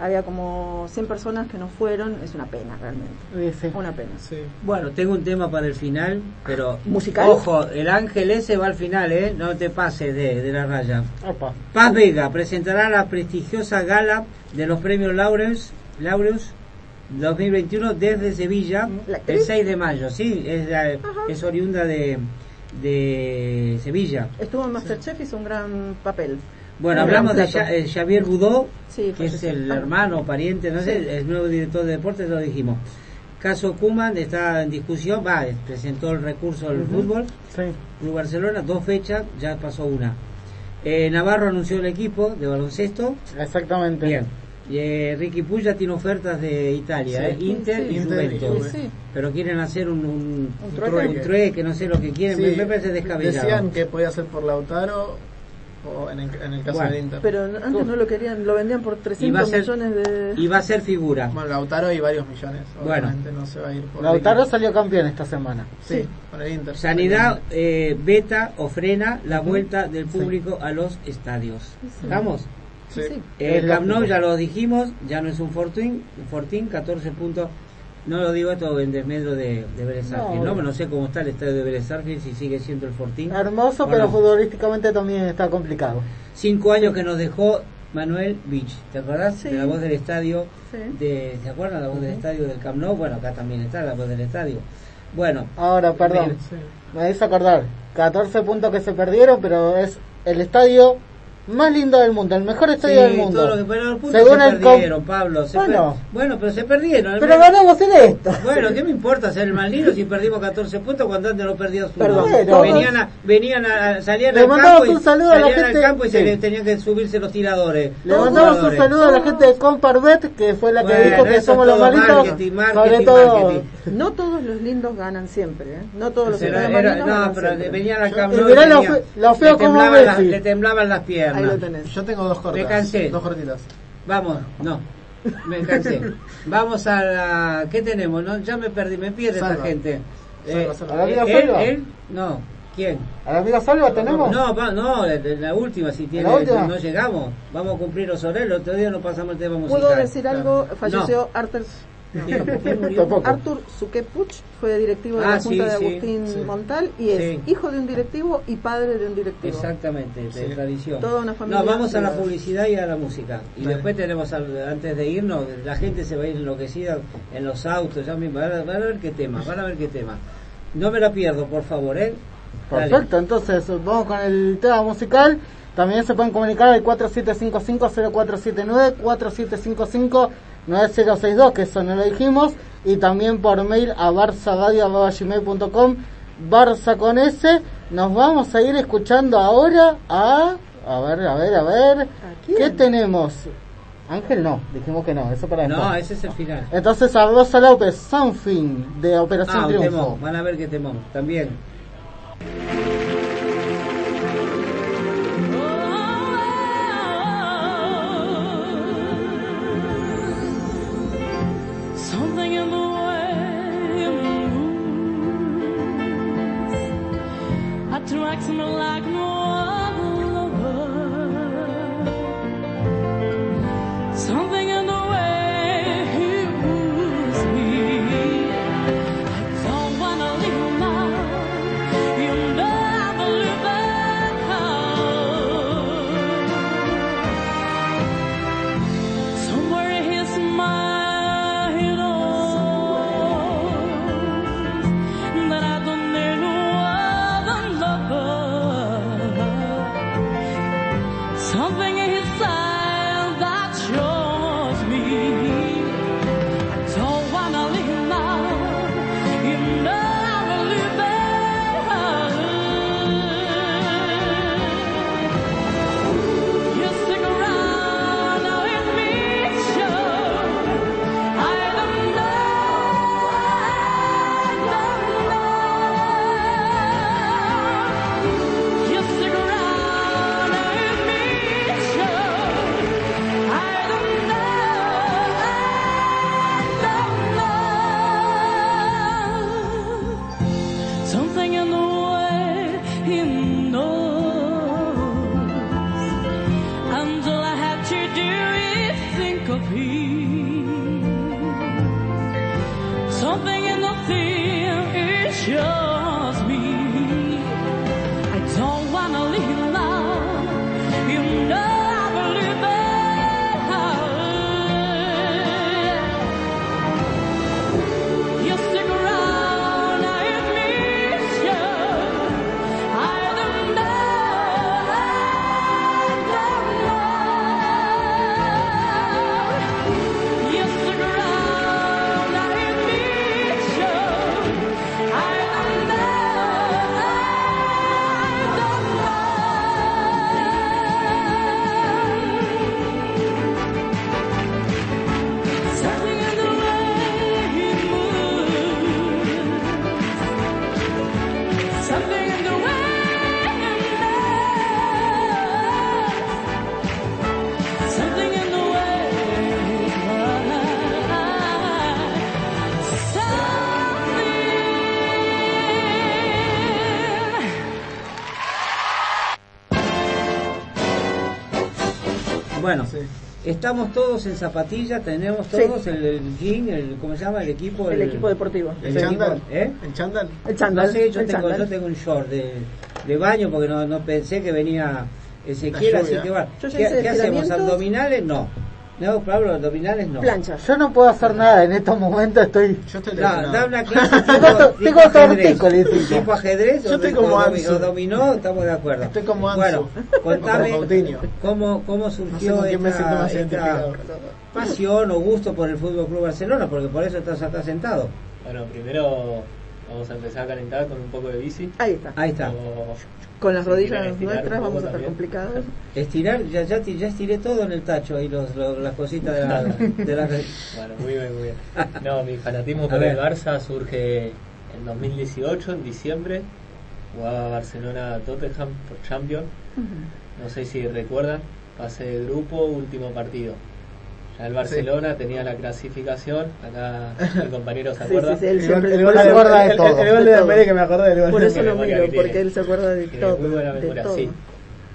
había como 100 personas que no fueron, es una pena realmente. Una pena. Bueno, tengo un tema para el final, pero ¿Musical? ojo, el ángel ese va al final, ¿eh? No te pases de, de la raya. Paz Vega presentará la prestigiosa gala de los premios Laureus, Laureus 2021 desde Sevilla el 6 de mayo, sí, es, la- es oriunda de, de Sevilla. Estuvo en Masterchef, hizo un gran papel. Bueno, hablamos de. Ja- eh, Xavier Budó, Sí, que es falleció. el hermano, pariente, no sé, Sí. el nuevo director de deportes, lo dijimos. Caso Kuman está en discusión, va, presentó el recurso Ujú. fútbol. Club Barcelona, dos fechas, ya pasó una. Eh, Navarro anunció el equipo de baloncesto. Exactamente. Bien. Y, eh, Ricky Puya tiene ofertas de Italia, Sí. eh, Inter Sí, y Juventus. Juve. Sí. Pero quieren hacer un, un, Un trueque. un trueque, no sé lo que quieren, Sí, me, me parece descabellado. Decían que podía ser por Lautaro o en el, en el caso Bueno. del Inter. Pero antes no lo querían, lo vendían por 300 ser- millones de... Y va a ser figura. Bueno, Lautaro y varios millones. Bueno. Obviamente no se va a ir por Lautaro salió campeón esta semana. Sí, con el Inter. Sanidad eh, beta o frena la vuelta del público a los estadios. ¿Estamos? Sí. Eh, Es Camp Nou ya lo dijimos, ya no es un Fortín, un Fortín 14 puntos. No lo digo esto en desmedro de, de Vélez No. ¿no? Sé cómo está el estadio de Vélez si sigue siendo el Fortín. Hermoso, pero no. futbolísticamente también está complicado. Cinco años que nos dejó Manuel Beach, ¿te acordás? Sí. De la voz del estadio, Sí. de, ¿se acuerdan la voz del estadio del Camp Nou? Bueno, acá también está la voz del estadio. Bueno, Ahora, perdón, me- me hizo acordar, 14 puntos que se perdieron, pero es el estadio más lindo del mundo, el mejor estadio Sí, del mundo. todo lo que- pero los puntos Según se el perdieron, Pablo. se Bueno. per- bueno, pero se perdieron. Pero ganamos en esto. Bueno, ¿qué me importa ser el más lindo si perdimos 14 puntos cuando antes no perdíamos uno? Perdón, venían a, venían a, salían Le al mandamos campo, y, un saludo a la salían al gente- campo y se tenían que subirse los tiradores. Le Los mandamos un saludo a la gente de Comparbet, que fue la que Bueno, dijo que somos los marketing, sobre marketing, todo. marketing. No todos los lindos ganan siempre, ¿eh? No todos los más era- lindos no, pero venían al campo Y mirá lo feo como Messi. le temblaban las piernas. Ahí lo tenés. Yo tengo dos cortas. Me cansé. Dos cortitas. Vamos, no. Me cansé. [LAUGHS] Vamos a la... ¿Qué tenemos? No, ya me perdí, me pierde esta Salva. gente. Salva, Eh, salva. ¿A la amiga ¿él, Salva? él? No. ¿Quién? ¿A la amiga Salva tenemos? No, va- no, la, la última, si tiene, ¿La última? no llegamos. Vamos a cumplir los horarios. El otro día no pasamos el tema musical. ¿Puedo decir algo? No. Falleció Arthur, no. Tampoco. Arthur Suquepuch, fue directivo de Ah, la Junta sí, de Agustín sí. Montal y es hijo de un directivo y padre de un directivo. Exactamente, de Sí. tradición. Toda una familia no, vamos a la publicidad y a la música. Y después tenemos, al- antes de irnos, la gente se va a ir enloquecida en los autos. Ya mismo, van, a, van a ver qué tema, van a ver qué tema. No me la pierdo, por favor, ¿eh? Dale. Perfecto, entonces vamos con el tema musical. También se pueden comunicar al 4755-0479, 4755-9062, que eso no lo dijimos. Y también por mail a barzaradio.com, Barça con S. Nos vamos a ir escuchando ahora a... A ver, a ver, a ver. quién? ¿Qué tenemos? Ángel no, dijimos que no, eso para No, después. ese es el final. Entonces a Rosa López, Something, de Operación Ah, un Triunfo. temón. Van a ver qué temón. También. Roxanne, Roxanne, Roxanne. Estamos todos en zapatilla, tenemos Sí. todos el, el jean, el, ¿cómo se llama? El equipo. El equipo deportivo. El, ¿El equipo, chándal? ¿eh? ¿El chándal? El chándal. No sé, yo el tengo, chándal. yo tengo un short de, de baño porque no, no pensé que venía Ezequiel, así que bueno. Yo ya ¿Qué, qué hacemos? ¿Abdominales? No. No, Pablo, abdominales no. Plancha. Yo no puedo hacer nada en estos momentos, estoy... Yo estoy No, da una [LAUGHS] clase Tengo tipo, ajedrez. Tipo ajedrez Yo o, estoy como dominó, estamos de acuerdo. Estoy como Ansu. Bueno, [LAUGHS] contame cómo, cómo No sé surgió me siento esta, más esta identificado. pasión o gusto por el Fútbol Club Barcelona, porque por eso estás acá sentado. Bueno, primero vamos a empezar a calentar con un poco de bici. Ahí está. Ahí está. O- Con las rodillas nuestras vamos a estar también. complicados. [LAUGHS] Estirar, ya, ya, ya estiré todo en el tacho, ahí los, los- las cositas de la... [LAUGHS] De la Bueno, muy bien, muy bien. No, mi fanatismo por el Barça surge en 2018, en diciembre. Jugaba Barcelona-Tottenham por Champions. No sé si recuerdan. Pase de grupo, último partido. El Barcelona tenía la clasificación, acá [LAUGHS] mi compañero se acuerda. sí, sí, él siempre El gol se de- acuerda el- de el- todo. el gol de que me acordé del gol Por de eso lo miro, porque él se acuerda de todo. muy buena memoria, sí.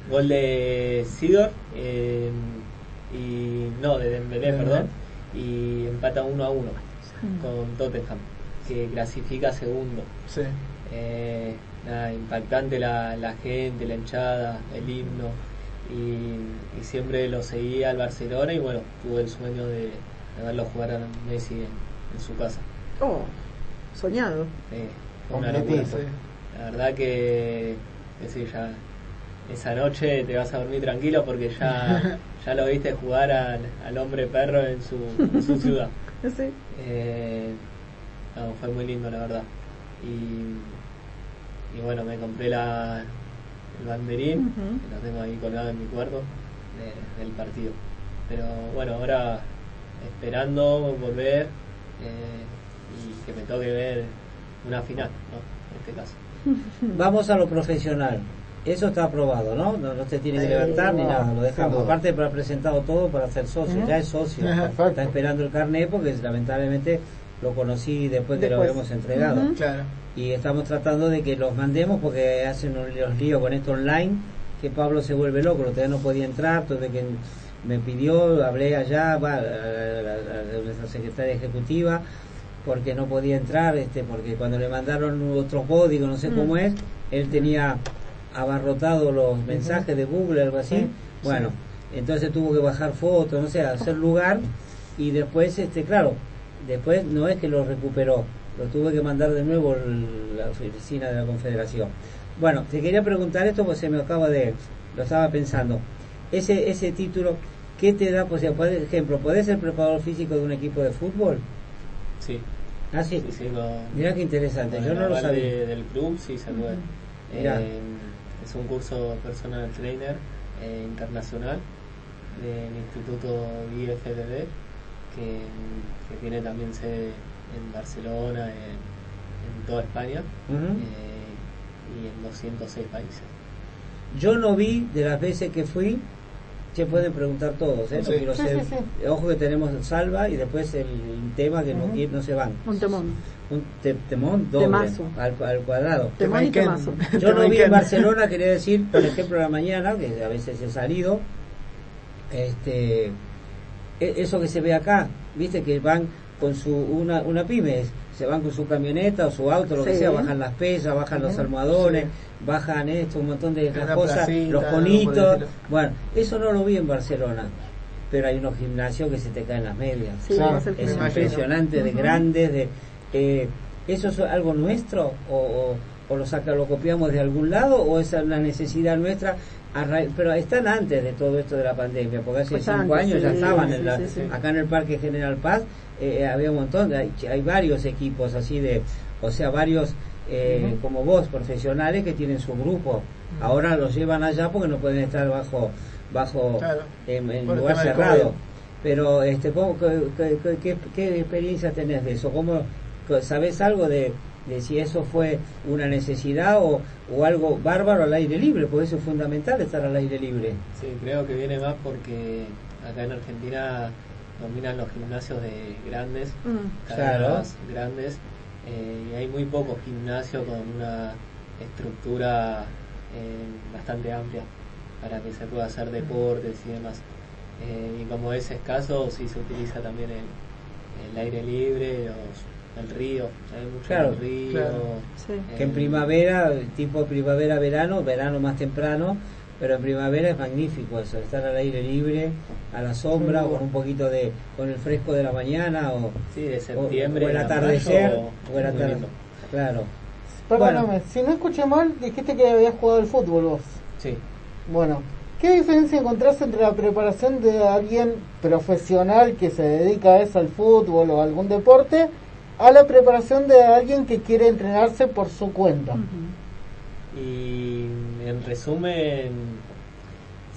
Gol de Sidor eh, y no, de Dembélé, Dembélé. perdón, y empata 1 a 1 Mm. con Tottenham, que clasifica segundo. Sí. Eh, nada, impactante la, la gente, la hinchada, el himno. Y, y siempre lo seguía al Barcelona y bueno, tuve el sueño de, de verlo jugar a Messi en, en su casa. Oh, soñado. Eh, fue una locura. La verdad que, que sí, ya esa noche te vas a dormir tranquilo porque ya, [LAUGHS] ya lo viste jugar al, al hombre perro en su, en su ciudad. [LAUGHS] Sí. Eh, no, fue muy lindo la verdad. Y, y bueno, me compré la, el banderín, que lo tengo ahí colgado en mi cuarto de- del partido. Pero bueno, ahora esperando volver eh, y que me toque ver una final, ¿no? En este caso. [LAUGHS] Vamos a lo profesional. Eso está aprobado, ¿no? No, no se tiene que Sí, levantar ni nada, lo dejamos. Aparte, para presentado todo para ser socio, ya es socio. Ajá, perfecto. Está esperando el carnet porque lamentablemente lo conocí después que lo habíamos entregado. Claro. Y estamos tratando de que los mandemos porque hacen un- los líos con esto online, que Pablo se vuelve loco, todavía no podía entrar, tuve que me pidió, hablé allá, va, a, nuestra secretaria ejecutiva, porque no podía entrar, este, porque cuando le mandaron otros códigos, no sé Mm. cómo es, él tenía abarrotado los mensajes de Google, algo así. Sí, Bueno, entonces tuvo que bajar fotos, no sé, hacer lugar y después, este, claro, después no es que lo recuperó, lo tuve que mandar de nuevo a la oficina de la Confederación. Bueno, te quería preguntar esto porque se me acaba de, lo estaba pensando. Ese ese título, ¿qué te da? Pues, por ejemplo, ¿podés ser preparador físico de un equipo de fútbol? Sí, Ah, sí. sí, sí, con- Mira qué interesante, yo no lo sabía. de- del club sí se puede. Mirá. Eh, es un curso personal trainer eh, internacional del Instituto IFBB que, que tiene también sede en Barcelona, en, en toda España eh, y en 206 países. Yo no vi de las veces que fui, se pueden preguntar todos, ¿eh? No Sí. quiero Sí, ser- sí, Ojo que tenemos salva y después el tema que no, se van. Un temón. Un te- temón doble, Temazo. al, al cuadrado. Temón y temazo. [LAUGHS] Yo no vi en. Barcelona, [LAUGHS] quería decir, por ejemplo, la mañana, que a veces he salido, este, e- eso que se ve acá, viste que van con su, una, una pyme, se van con su camioneta o su auto, lo que sea, bajan las pesas, bajan los almohadones, bajan esto, un montón de una cosas, placita, los conitos, bueno, eso no lo vi en Barcelona, pero hay unos gimnasios que se te caen las medias. Sí, Claro, es impresionante, de grandes, de eh, ¿eso es algo nuestro o, o, o lo saca, lo copiamos de algún lado o es una necesidad nuestra? Pero están antes de todo esto de la pandemia, porque hace Pues cinco antes, años ya estaban sí, en la- sí, sí. acá en el Parque General Paz, eh, había un montón, hay, hay varios equipos así de, o sea, varios eh, como vos, profesionales que tienen su grupo. Ahora los llevan allá porque no pueden estar bajo bajo Claro, en, en lugar cerrado. Pero, este, ¿cómo- qué, qué- qué- qué experiencia tenés de eso? ¿Cómo, ¿Sabés algo de, de si eso fue una necesidad o, o algo bárbaro al aire libre? Porque eso es fundamental, estar al aire libre. Sí, creo que viene más porque acá en Argentina dominan los gimnasios de grandes, Mm. cada vez Claro. más grandes, eh, y hay muy pocos gimnasios con una estructura eh, bastante amplia para que se pueda hacer deportes y demás. Eh, y como es escaso, sí se utiliza también el, el aire libre, los- el río, hay mucho Claro, el río. claro. Sí. Que en eh, primavera, tipo primavera-verano, verano más temprano, pero en primavera es magnífico eso, estar al aire libre, a la sombra, Sí. con un poquito de, con el fresco de la mañana o, Sí, de septiembre. o el atardecer, mayo, o el muy atar- lindo. Claro. Perdóname, Bueno. si no escuché mal, dijiste que habías jugado al fútbol vos. Sí. Bueno, ¿qué diferencia encontrás entre la preparación de alguien profesional que se dedica a eso, al fútbol o a algún deporte, a la preparación de alguien que quiere entrenarse por su cuenta? Y en resumen,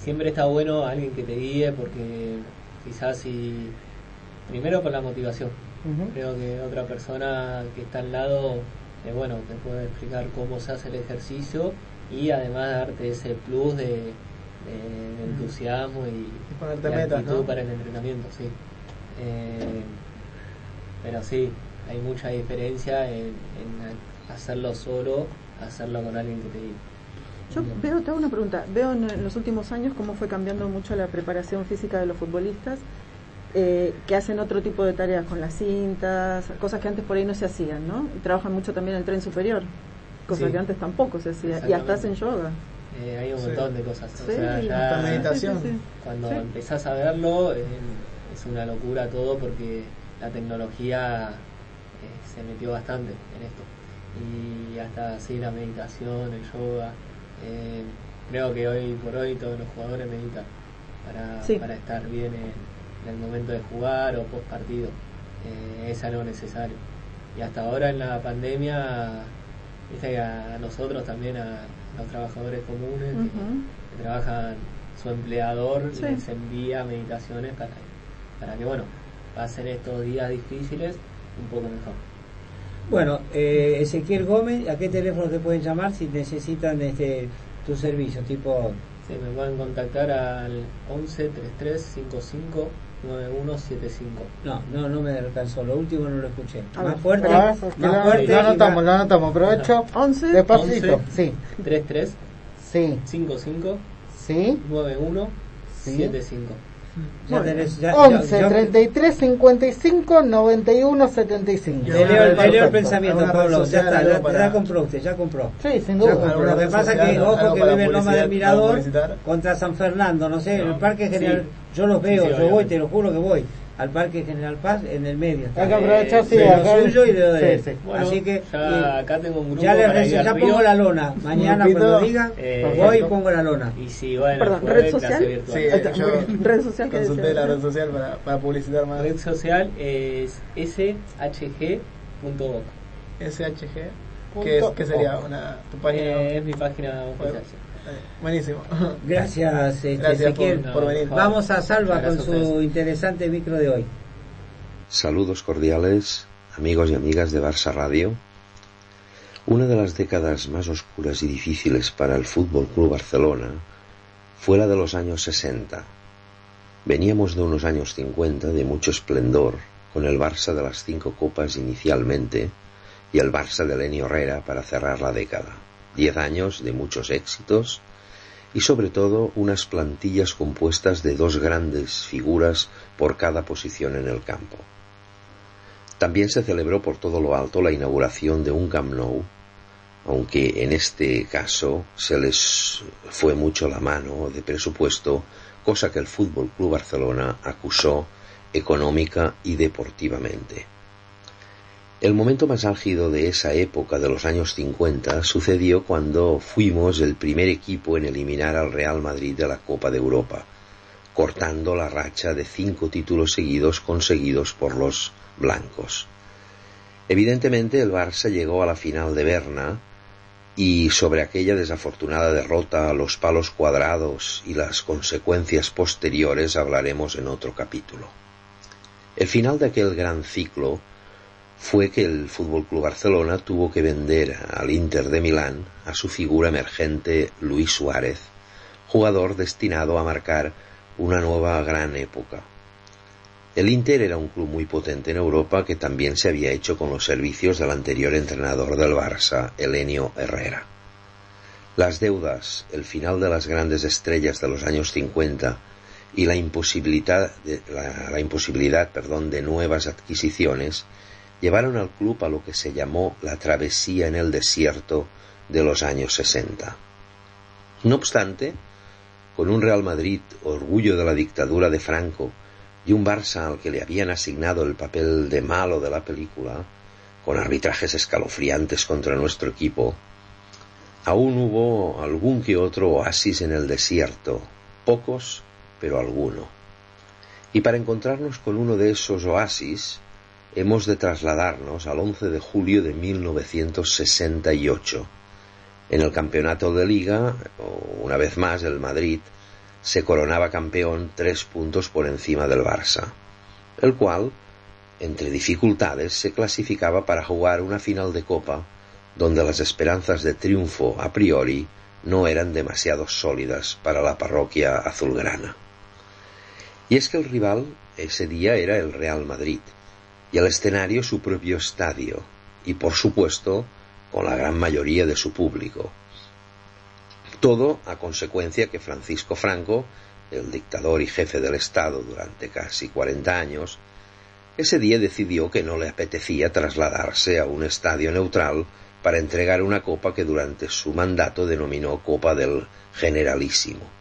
siempre está bueno alguien que te guíe porque quizás si, primero por la motivación, creo que otra persona que está al lado, eh, bueno, te puede explicar cómo se hace el ejercicio y además darte ese plus de, de entusiasmo y, ponerte y metas, ¿no? para el entrenamiento, sí. Eh, pero sí, hay mucha diferencia en, en hacerlo solo, hacerlo con alguien que te guíe. Yo veo, te hago una pregunta, veo en, en los últimos años cómo fue cambiando mucho la preparación física de los futbolistas, eh, que hacen otro tipo de tareas con las cintas, cosas que antes por ahí no se hacían, ¿no? Y trabajan mucho también el tren superior, cosas Sí. que antes tampoco se hacía, y hasta hacen yoga. Eh, hay un Sí. montón de cosas. O Sí, sea, ya- hasta meditación. Sí, sí, sí. Cuando Sí. empezás a verlo, eh, es una locura todo porque la tecnología eh, se metió bastante en esto. Y hasta así la meditación, el yoga. eh, creo que hoy por hoy todos los jugadores meditan para, Sí. para estar bien en, en el momento de jugar o post partido. Eh, es algo necesario. Y hasta ahora en la pandemia, viste que a nosotros también, a los trabajadores comunes, que- trabajan su empleador Sí. les envía meditaciones para, para que bueno pasen estos días difíciles un poco mejor Bueno, eh, Ezequiel Gómez, ¿a qué teléfono te pueden llamar si necesitan este tu servicio? Tipo, Sí, me pueden contactar al 11 33 55 9175 no, no, no me alcanzó. Lo último no lo escuché. A Más ver, fuerte, Ah, más lo, fuerte. lo anotamos, lo anotamos. Aprovecho. 11 Despacito. 11. Sí. 33 Sí. 55 Sí. 91 Sí. 75 Ya tenés, ya- 11 ya- yo- 33 55 91 75. Te leo, te leo el pensamiento, ¿Alguna red Pablo. Ya está, ya, para- ya compró usted, ya compró. Sí, sin duda. compró. ¿Alguna Lo que pasa social, que, ojo, que vive en Loma del Mirador contra San Fernando, no sé, No. el Parque Sí. General, yo los veo, Sí, yo voy, te lo juro que voy, al Parque General Paz en el medio. está. Hay que aprovechar, sí, de acá- lo suyo y de lo de sí, sí. Bueno, Así que ya y- acá tengo un grupo ya, le para ya río. pongo la lona. Mañana cuando digan, Eh, voy y pongo la lona. y si bueno Perdón, ¿red social? virtual. Sí, yo. Red social que consulté decía. la red social para, para publicitar más. red social es shg.org SHG. ¿Qué, es- qué sería una, tu página? Eh, es mi página oficial. Eh, Buenísimo. [LAUGHS] Gracias, este, Gracias Ezequiel. por venir. Vamos a Salva con su interesante micro de hoy. Saludos cordiales, amigos y amigas de Barça Radio. Una de las décadas más oscuras y difíciles para el Fútbol Club Barcelona fue la de los años 60. Veníamos de unos años 50 de mucho esplendor, con el Barça de las cinco copas inicialmente y el Barça de Lenny Herrera para cerrar la década. Diez años de muchos éxitos y sobre todo unas plantillas compuestas de dos grandes figuras por cada posición en el campo. También se celebró por todo lo alto la inauguración de un Camp aunque en este caso se les fue mucho la mano de presupuesto, cosa que el Fútbol Club Barcelona acusó económica y deportivamente. El momento más álgido de esa época de los años 50 sucedió cuando fuimos el primer equipo en eliminar al Real Madrid de la Copa de Europa, cortando la racha de cinco títulos seguidos conseguidos por los blancos. Evidentemente el Barça llegó a la final de Berna y sobre aquella desafortunada derrota, los palos cuadrados y las consecuencias posteriores hablaremos en otro capítulo. El final de aquel gran ciclo fue que el Fútbol Club Barcelona tuvo que vender al Inter de Milán a su figura emergente Luis Suárez, jugador destinado a marcar una nueva gran época. El Inter era un club muy potente en Europa que también se había hecho con los servicios del anterior entrenador del Barça, Elenio Herrera. Las deudas, el final de las grandes estrellas de los años 50 y la imposibilidad, de, la, la imposibilidad perdón, de nuevas adquisiciones llevaron al club a lo que se llamó la travesía en el desierto de los años 60. No obstante, con un Real Madrid orgullo de la dictadura de Franco y un Barça al que le habían asignado el papel de malo de la película, con arbitrajes escalofriantes contra nuestro equipo, aún hubo algún que otro oasis en el desierto, pocos, pero alguno. Y para encontrarnos con uno de esos oasis, hemos de trasladarnos al 11 de julio de 1968. En el campeonato de liga, una vez más el Madrid se coronaba campeón tres puntos por encima del Barça, el cual, entre dificultades, se clasificaba para jugar una final de copa donde las esperanzas de triunfo a priori no eran demasiado sólidas para la parroquia azulgrana. Y es que el rival ese día era el Real Madrid y el escenario su propio estadio y por supuesto con la gran mayoría de su público. Todo a consecuencia que Francisco Franco, el dictador y jefe del Estado durante casi 40 años, ese día decidió que no le apetecía trasladarse a un estadio neutral para entregar una copa que durante su mandato denominó Copa del Generalísimo.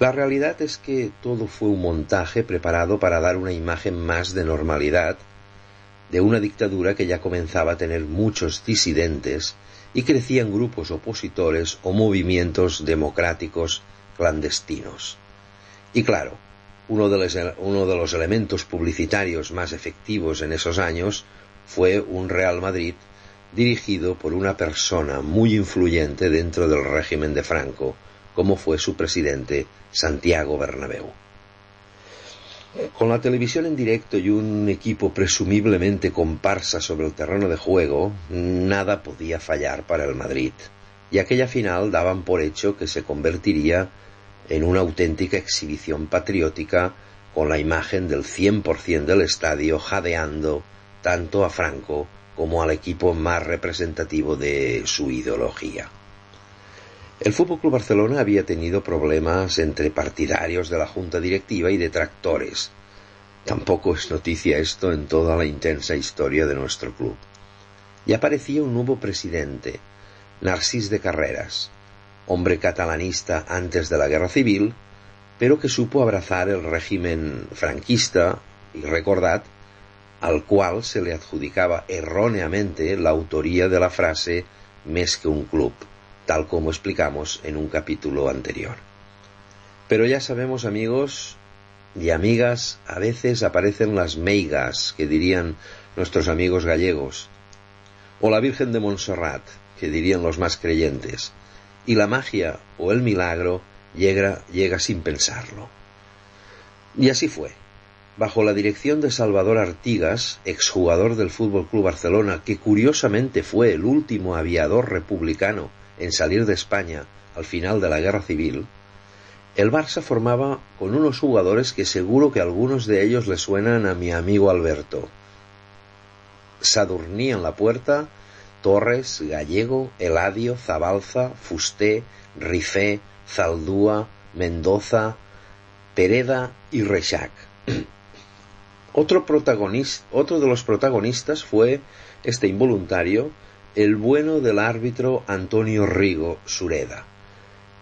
La realidad es que todo fue un montaje preparado para dar una imagen más de normalidad de una dictadura que ya comenzaba a tener muchos disidentes y crecían grupos opositores o movimientos democráticos clandestinos. Y claro, uno de, los, uno de los elementos publicitarios más efectivos en esos años fue un Real Madrid dirigido por una persona muy influyente dentro del régimen de Franco, como fue su presidente Santiago Bernabéu. Con la televisión en directo y un equipo presumiblemente comparsa sobre el terreno de juego, nada podía fallar para el Madrid, y aquella final daban por hecho que se convertiría en una auténtica exhibición patriótica con la imagen del 100% del estadio jadeando tanto a Franco como al equipo más representativo de su ideología. El Fútbol Club Barcelona había tenido problemas entre partidarios de la junta directiva y detractores. Tampoco es noticia esto en toda la intensa historia de nuestro club. Y aparecía un nuevo presidente, Narcís de Carreras, hombre catalanista antes de la guerra civil, pero que supo abrazar el régimen franquista y recordad al cual se le adjudicaba erróneamente la autoría de la frase més que un club, tal como explicamos en un capítulo anterior. Pero ya sabemos, amigos y amigas, a veces aparecen las meigas, que dirían nuestros amigos gallegos, o la Virgen de Montserrat, que dirían los más creyentes, y la magia o el milagro llega, llega sin pensarlo. Y así fue bajo la dirección de Salvador Artigas, exjugador del Fútbol Club Barcelona, que curiosamente fue el último aviador republicano en salir de España al final de la Guerra Civil, el Barça formaba con unos jugadores que seguro que algunos de ellos le suenan a mi amigo Alberto. Sadurní en la puerta, Torres, Gallego, Eladio, Zabalza, Fusté, Rifé, Zaldúa, Mendoza, Pereda y Rechac. [CLEARS THROAT] Otro, otro de los protagonistas fue este involuntario, el bueno del árbitro Antonio Rigo Sureda,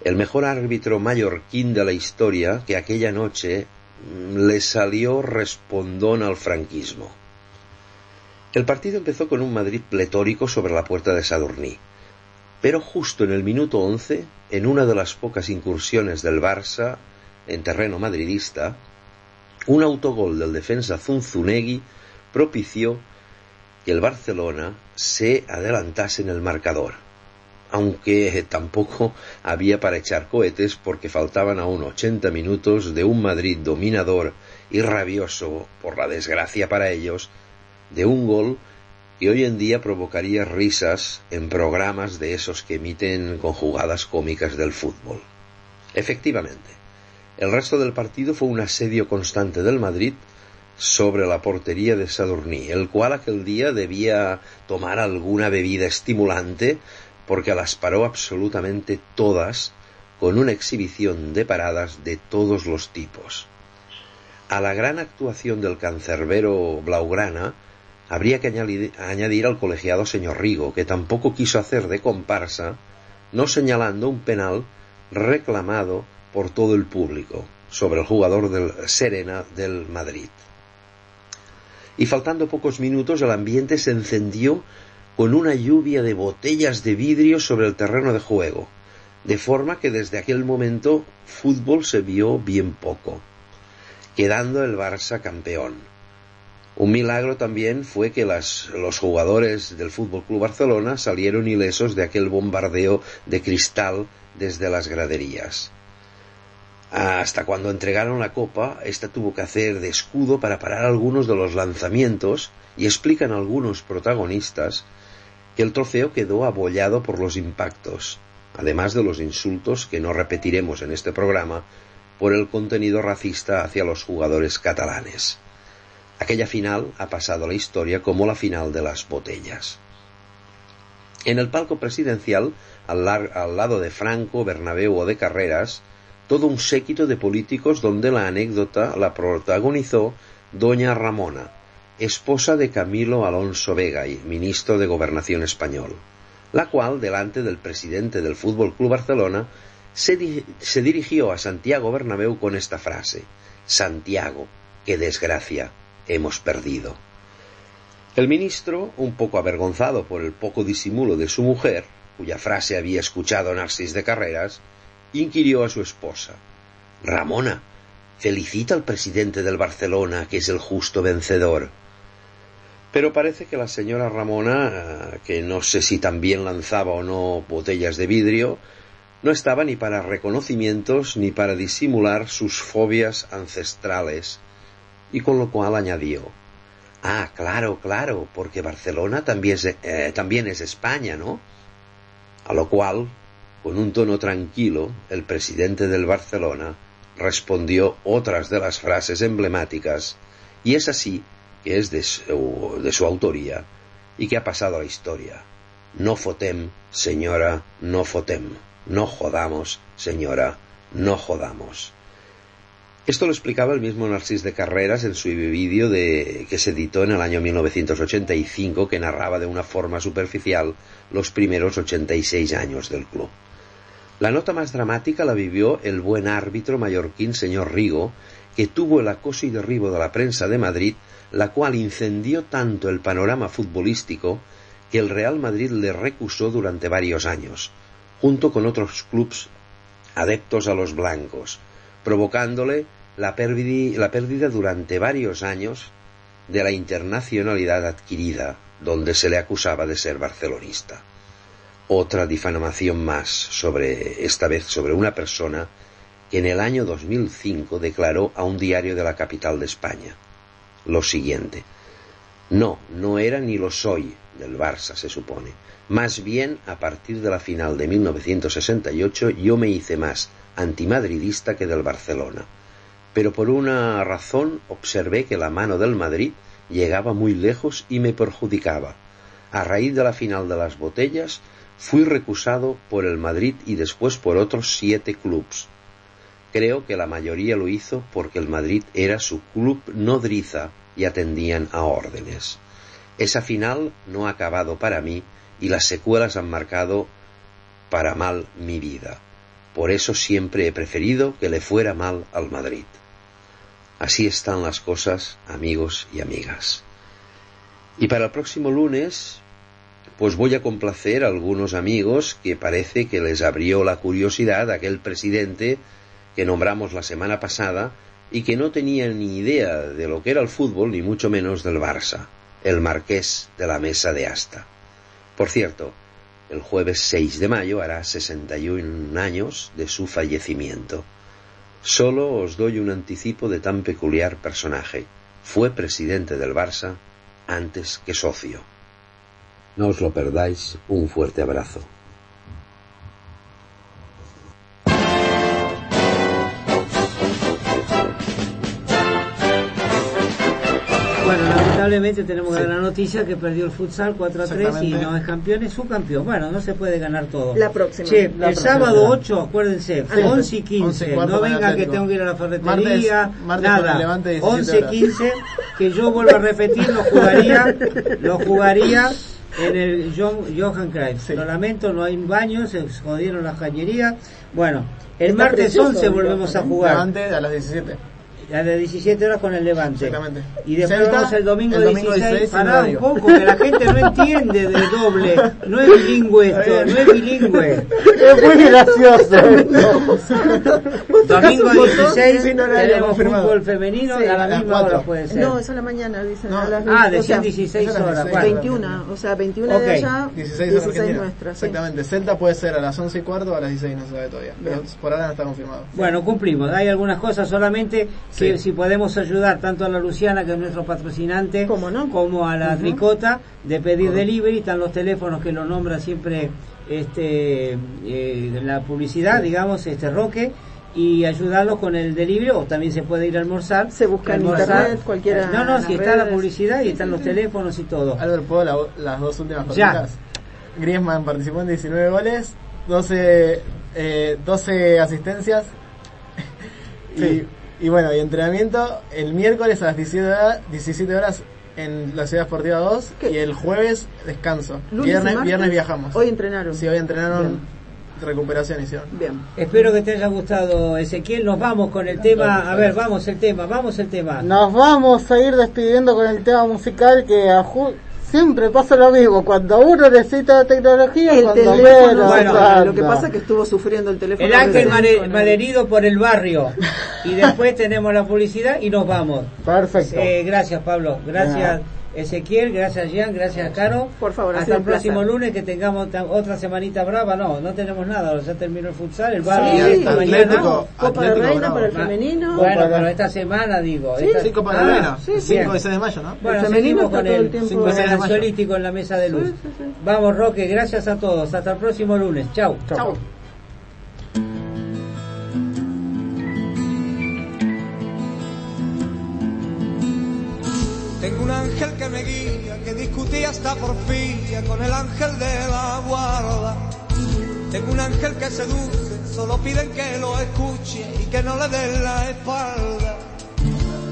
el mejor árbitro mallorquín de la historia que aquella noche le salió respondón al franquismo. El partido empezó con un Madrid pletórico sobre la puerta de Sadurní, pero justo en el minuto once, en una de las pocas incursiones del Barça en terreno madridista, un autogol del defensa Zunzunegui propició que el Barcelona se adelantase en el marcador, aunque tampoco había para echar cohetes porque faltaban aún 80 minutos de un Madrid dominador y rabioso, por la desgracia para ellos, de un gol que hoy en día provocaría risas en programas de esos que emiten con jugadas cómicas del fútbol. Efectivamente, el resto del partido fue un asedio constante del Madrid sobre la portería de Sadurní, el cual aquel día debía tomar alguna bebida estimulante porque las paró absolutamente todas con una exhibición de paradas de todos los tipos. A la gran actuación del cancerbero Blaugrana habría que añadir, al colegiado señor Rigo, que tampoco quiso hacer de comparsa, no señalando un penal reclamado por todo el público sobre el jugador del Serena del Madrid. Y faltando pocos minutos el ambiente se encendió con una lluvia de botellas de vidrio sobre el terreno de juego, de forma que desde aquel momento fútbol se vio bien poco, quedando el Barça campeón. Un milagro también fue que las, los jugadores del Fútbol Club Barcelona salieron ilesos de aquel bombardeo de cristal desde las graderías. Hasta cuando entregaron la copa, ésta tuvo que hacer de escudo para parar algunos de los lanzamientos y explican algunos protagonistas que el trofeo quedó abollado por los impactos, además de los insultos que no repetiremos en este programa, por el contenido racista hacia los jugadores catalanes. Aquella final ha pasado a la historia como la final de las botellas. En el palco presidencial, al, al lado de Franco, Bernabéu o de Carreras, todo un séquito de políticos donde la anécdota la protagonizó doña Ramona, esposa de Camilo Alonso Vegay, ministro de Gobernación español, la cual, delante del presidente del Fútbol Club Barcelona, se, di- se dirigió a Santiago Bernabéu con esta frase: Santiago, qué desgracia hemos perdido. El ministro, un poco avergonzado por el poco disimulo de su mujer, cuya frase había escuchado Narcis de Carreras, inquirió a su esposa. Ramona, felicita al presidente del Barcelona, que es el justo vencedor. Pero parece que la señora Ramona, que no sé si también lanzaba o no botellas de vidrio, no estaba ni para reconocimientos ni para disimular sus fobias ancestrales, y con lo cual añadió Ah, claro, claro, porque Barcelona también es, eh, también es España, ¿no? A lo cual, con un tono tranquilo, el presidente del Barcelona respondió otras de las frases emblemáticas, y es así que es de su, autoría y que ha pasado a la historia. No fotem, señora, no fotem. No jodamos, señora, no jodamos. Esto lo explicaba el mismo Narcís de Carreras en su vídeo de, que se editó en el año 1985 que narraba de una forma superficial los primeros 86 años del club. La nota más dramática la vivió el buen árbitro mallorquín señor Rigo, que tuvo el acoso y derribo de la prensa de Madrid, la cual incendió tanto el panorama futbolístico que el Real Madrid le recusó durante varios años, junto con otros clubes adeptos a los blancos, provocándole la pérdida, la pérdida durante varios años de la internacionalidad adquirida, donde se le acusaba de ser barcelonista. Otra difamación más sobre esta vez sobre una persona que en el año 2005 declaró a un diario de la capital de España lo siguiente: No, no era ni lo soy del Barça, se supone. Más bien, a partir de la final de 1968, yo me hice más antimadridista que del Barcelona. Pero por una razón observé que la mano del Madrid llegaba muy lejos y me perjudicaba. A raíz de la final de las botellas, fui recusado por el Madrid y después por otros siete clubs. Creo que la mayoría lo hizo porque el Madrid era su club nodriza y atendían a órdenes. Esa final no ha acabado para mí y las secuelas han marcado para mal mi vida. Por eso siempre he preferido que le fuera mal al Madrid. Así están las cosas, amigos y amigas. Y para el próximo lunes, pues voy a complacer a algunos amigos que parece que les abrió la curiosidad aquel presidente que nombramos la semana pasada y que no tenía ni idea de lo que era el fútbol, ni mucho menos del Barça, el marqués de la mesa de asta. Por cierto, el jueves 6 de mayo hará 61 años de su fallecimiento. Solo os doy un anticipo de tan peculiar personaje. Fue presidente del Barça antes que socio. No os lo perdáis. Un fuerte abrazo. Bueno, lamentablemente tenemos que dar la noticia que perdió el futsal 4 a 3 y no es campeón, es su campeón. Bueno, no se puede ganar todo. La próxima. Che, La el próxima. sábado 8, acuérdense, Sí. 11 y 15. 11 y cuarto no venga que tengo que ir a la ferretería. Martes- martes nada. el Levante, 17 11 y horas. 15, que yo vuelvo a repetir, lo jugaría, lo jugaría en el John, Johan Cruyff. Lo lamento, no hay baños, se jodieron las cañerías. Bueno, el Está martes precioso 11 el volvemos a jugar. Levante a las 17. A las 17 horas con el Levante. Exactamente. Y después Celta, vamos el domingo, el domingo 16. 16 en Pará un poco, que la gente no entiende de doble. No es bilingüe [LAUGHS] esto, no es bilingüe. Es muy gracioso. Domingo 16 sin horario tenemos fútbol femenino Sí, a la misma hora puede ser. No, es a la mañana, dicen. No. a las Ah, o decían sea, 16 es a las horas. 16. bueno. 21, o sea, 21 Ok. de allá, 16 16, en Argentina. nuestra. sí. Exactamente. Celta puede ser a las 11 y cuarto o a las 16, no se sabe todavía. Pero por ahora no está confirmado. Bueno, cumplimos. Hay algunas cosas solamente Sí. si podemos ayudar tanto a la Luciana, que es nuestro patrocinante, ¿Cómo no? como a la Ujú. Tricota, de pedir Correcto. delivery. Están los teléfonos que lo nombra siempre este eh, la publicidad, digamos, este Roque. y ayudarlos con el delivery o también se puede ir a almorzar. Se busca en Almorzar. internet, cualquiera No, no, en si está la publicidad y Sí, están sí, los sí. teléfonos y todo. Albert, ¿puedo la- las dos últimas cositas? Griezmann participó en 19 goles, 12, eh, 12 asistencias. [LAUGHS] Sí. Y, bueno, y entrenamiento el miércoles a las 17 horas, 17 horas en la Ciudad Esportiva 2 y el jueves descanso. Lunes y Viernes, martes, viernes viajamos. Hoy entrenaron. Sí, hoy entrenaron recuperación hicieron. Bien. Espero que te haya gustado, Ezequiel. Nos vamos con el tema. A ver, vamos el tema, vamos el tema. Nos vamos a ir despidiendo con el tema musical que a Ju- siempre pasa lo mismo. Cuando uno necesita tecnología, El cuando teléfono, menos bueno, lo que pasa es que estuvo sufriendo el teléfono. El ángel malherido por el barrio. [LAUGHS] Y después tenemos la publicidad y nos vamos. Perfecto. Eh, gracias, Pablo. Gracias, Ezequiel. Gracias, Jean. Gracias, Caro. Por favor, ha Hasta el próximo lunes que tengamos otra semanita brava. No, no tenemos nada. Ya terminó el futsal, el barrio. Sí, Atlético, mañana. Copa de Atlético Reina Bravo. para el femenino. Bueno, Copa de- pero esta semana digo. Sí, esta- sí, Copa de Ah, Reina. bien. 5 y 6 de mayo, ¿no? Bueno, El femenino con todo el, con 6 el de mayo. ansiolítico en la mesa de luz. Vamos, Roque. Gracias a todos. Hasta el próximo lunes. Chau. Chau. Tengo un ángel que me guía, que discutía hasta porfía con el ángel de la guarda. Tengo un ángel que seduce, solo piden que lo escuche y que no le den la espalda.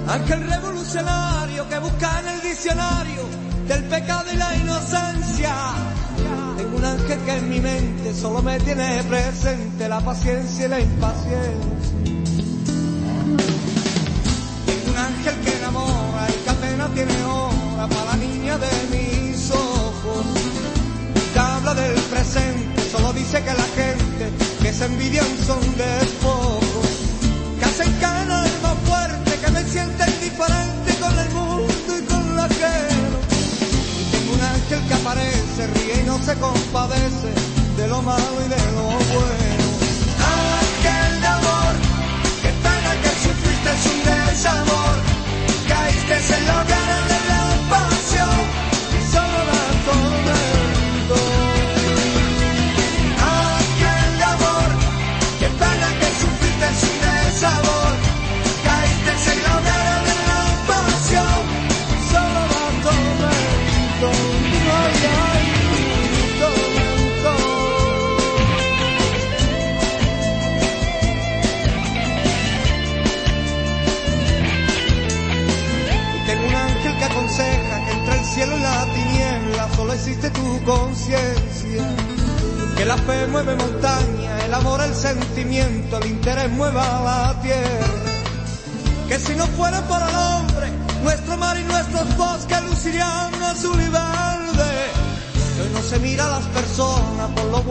Ángel revolucionario que busca en el diccionario del pecado y la inocencia. Tengo un ángel que en mi mente solo me tiene presente la paciencia y la impaciencia. Hora para la niña de mis ojos. Que habla del presente, solo dice que la gente que se envidian son de pocos. Que hacen caer el más fuerte, que me siente indiferente con el mundo y con la ajeno. Y tengo un ángel que aparece, ríe y no se compadece de lo malo y de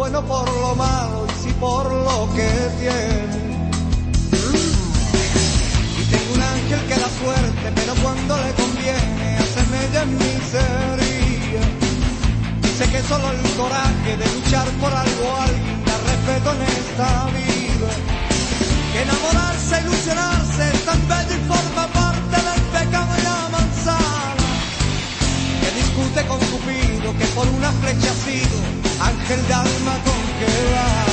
bueno, por lo malo y sí por lo que tienen. Y tengo un ángel que da suerte, pero cuando le conviene hace mella en miseria. Dice que solo el coraje de luchar por algo alguien da respeto en esta vida. Que enamorarse, ilusionarse es tan bello y forma parte del pecado y la manzana. Que discute con Cupido, que por una flecha ha sido ángel de alma con que va.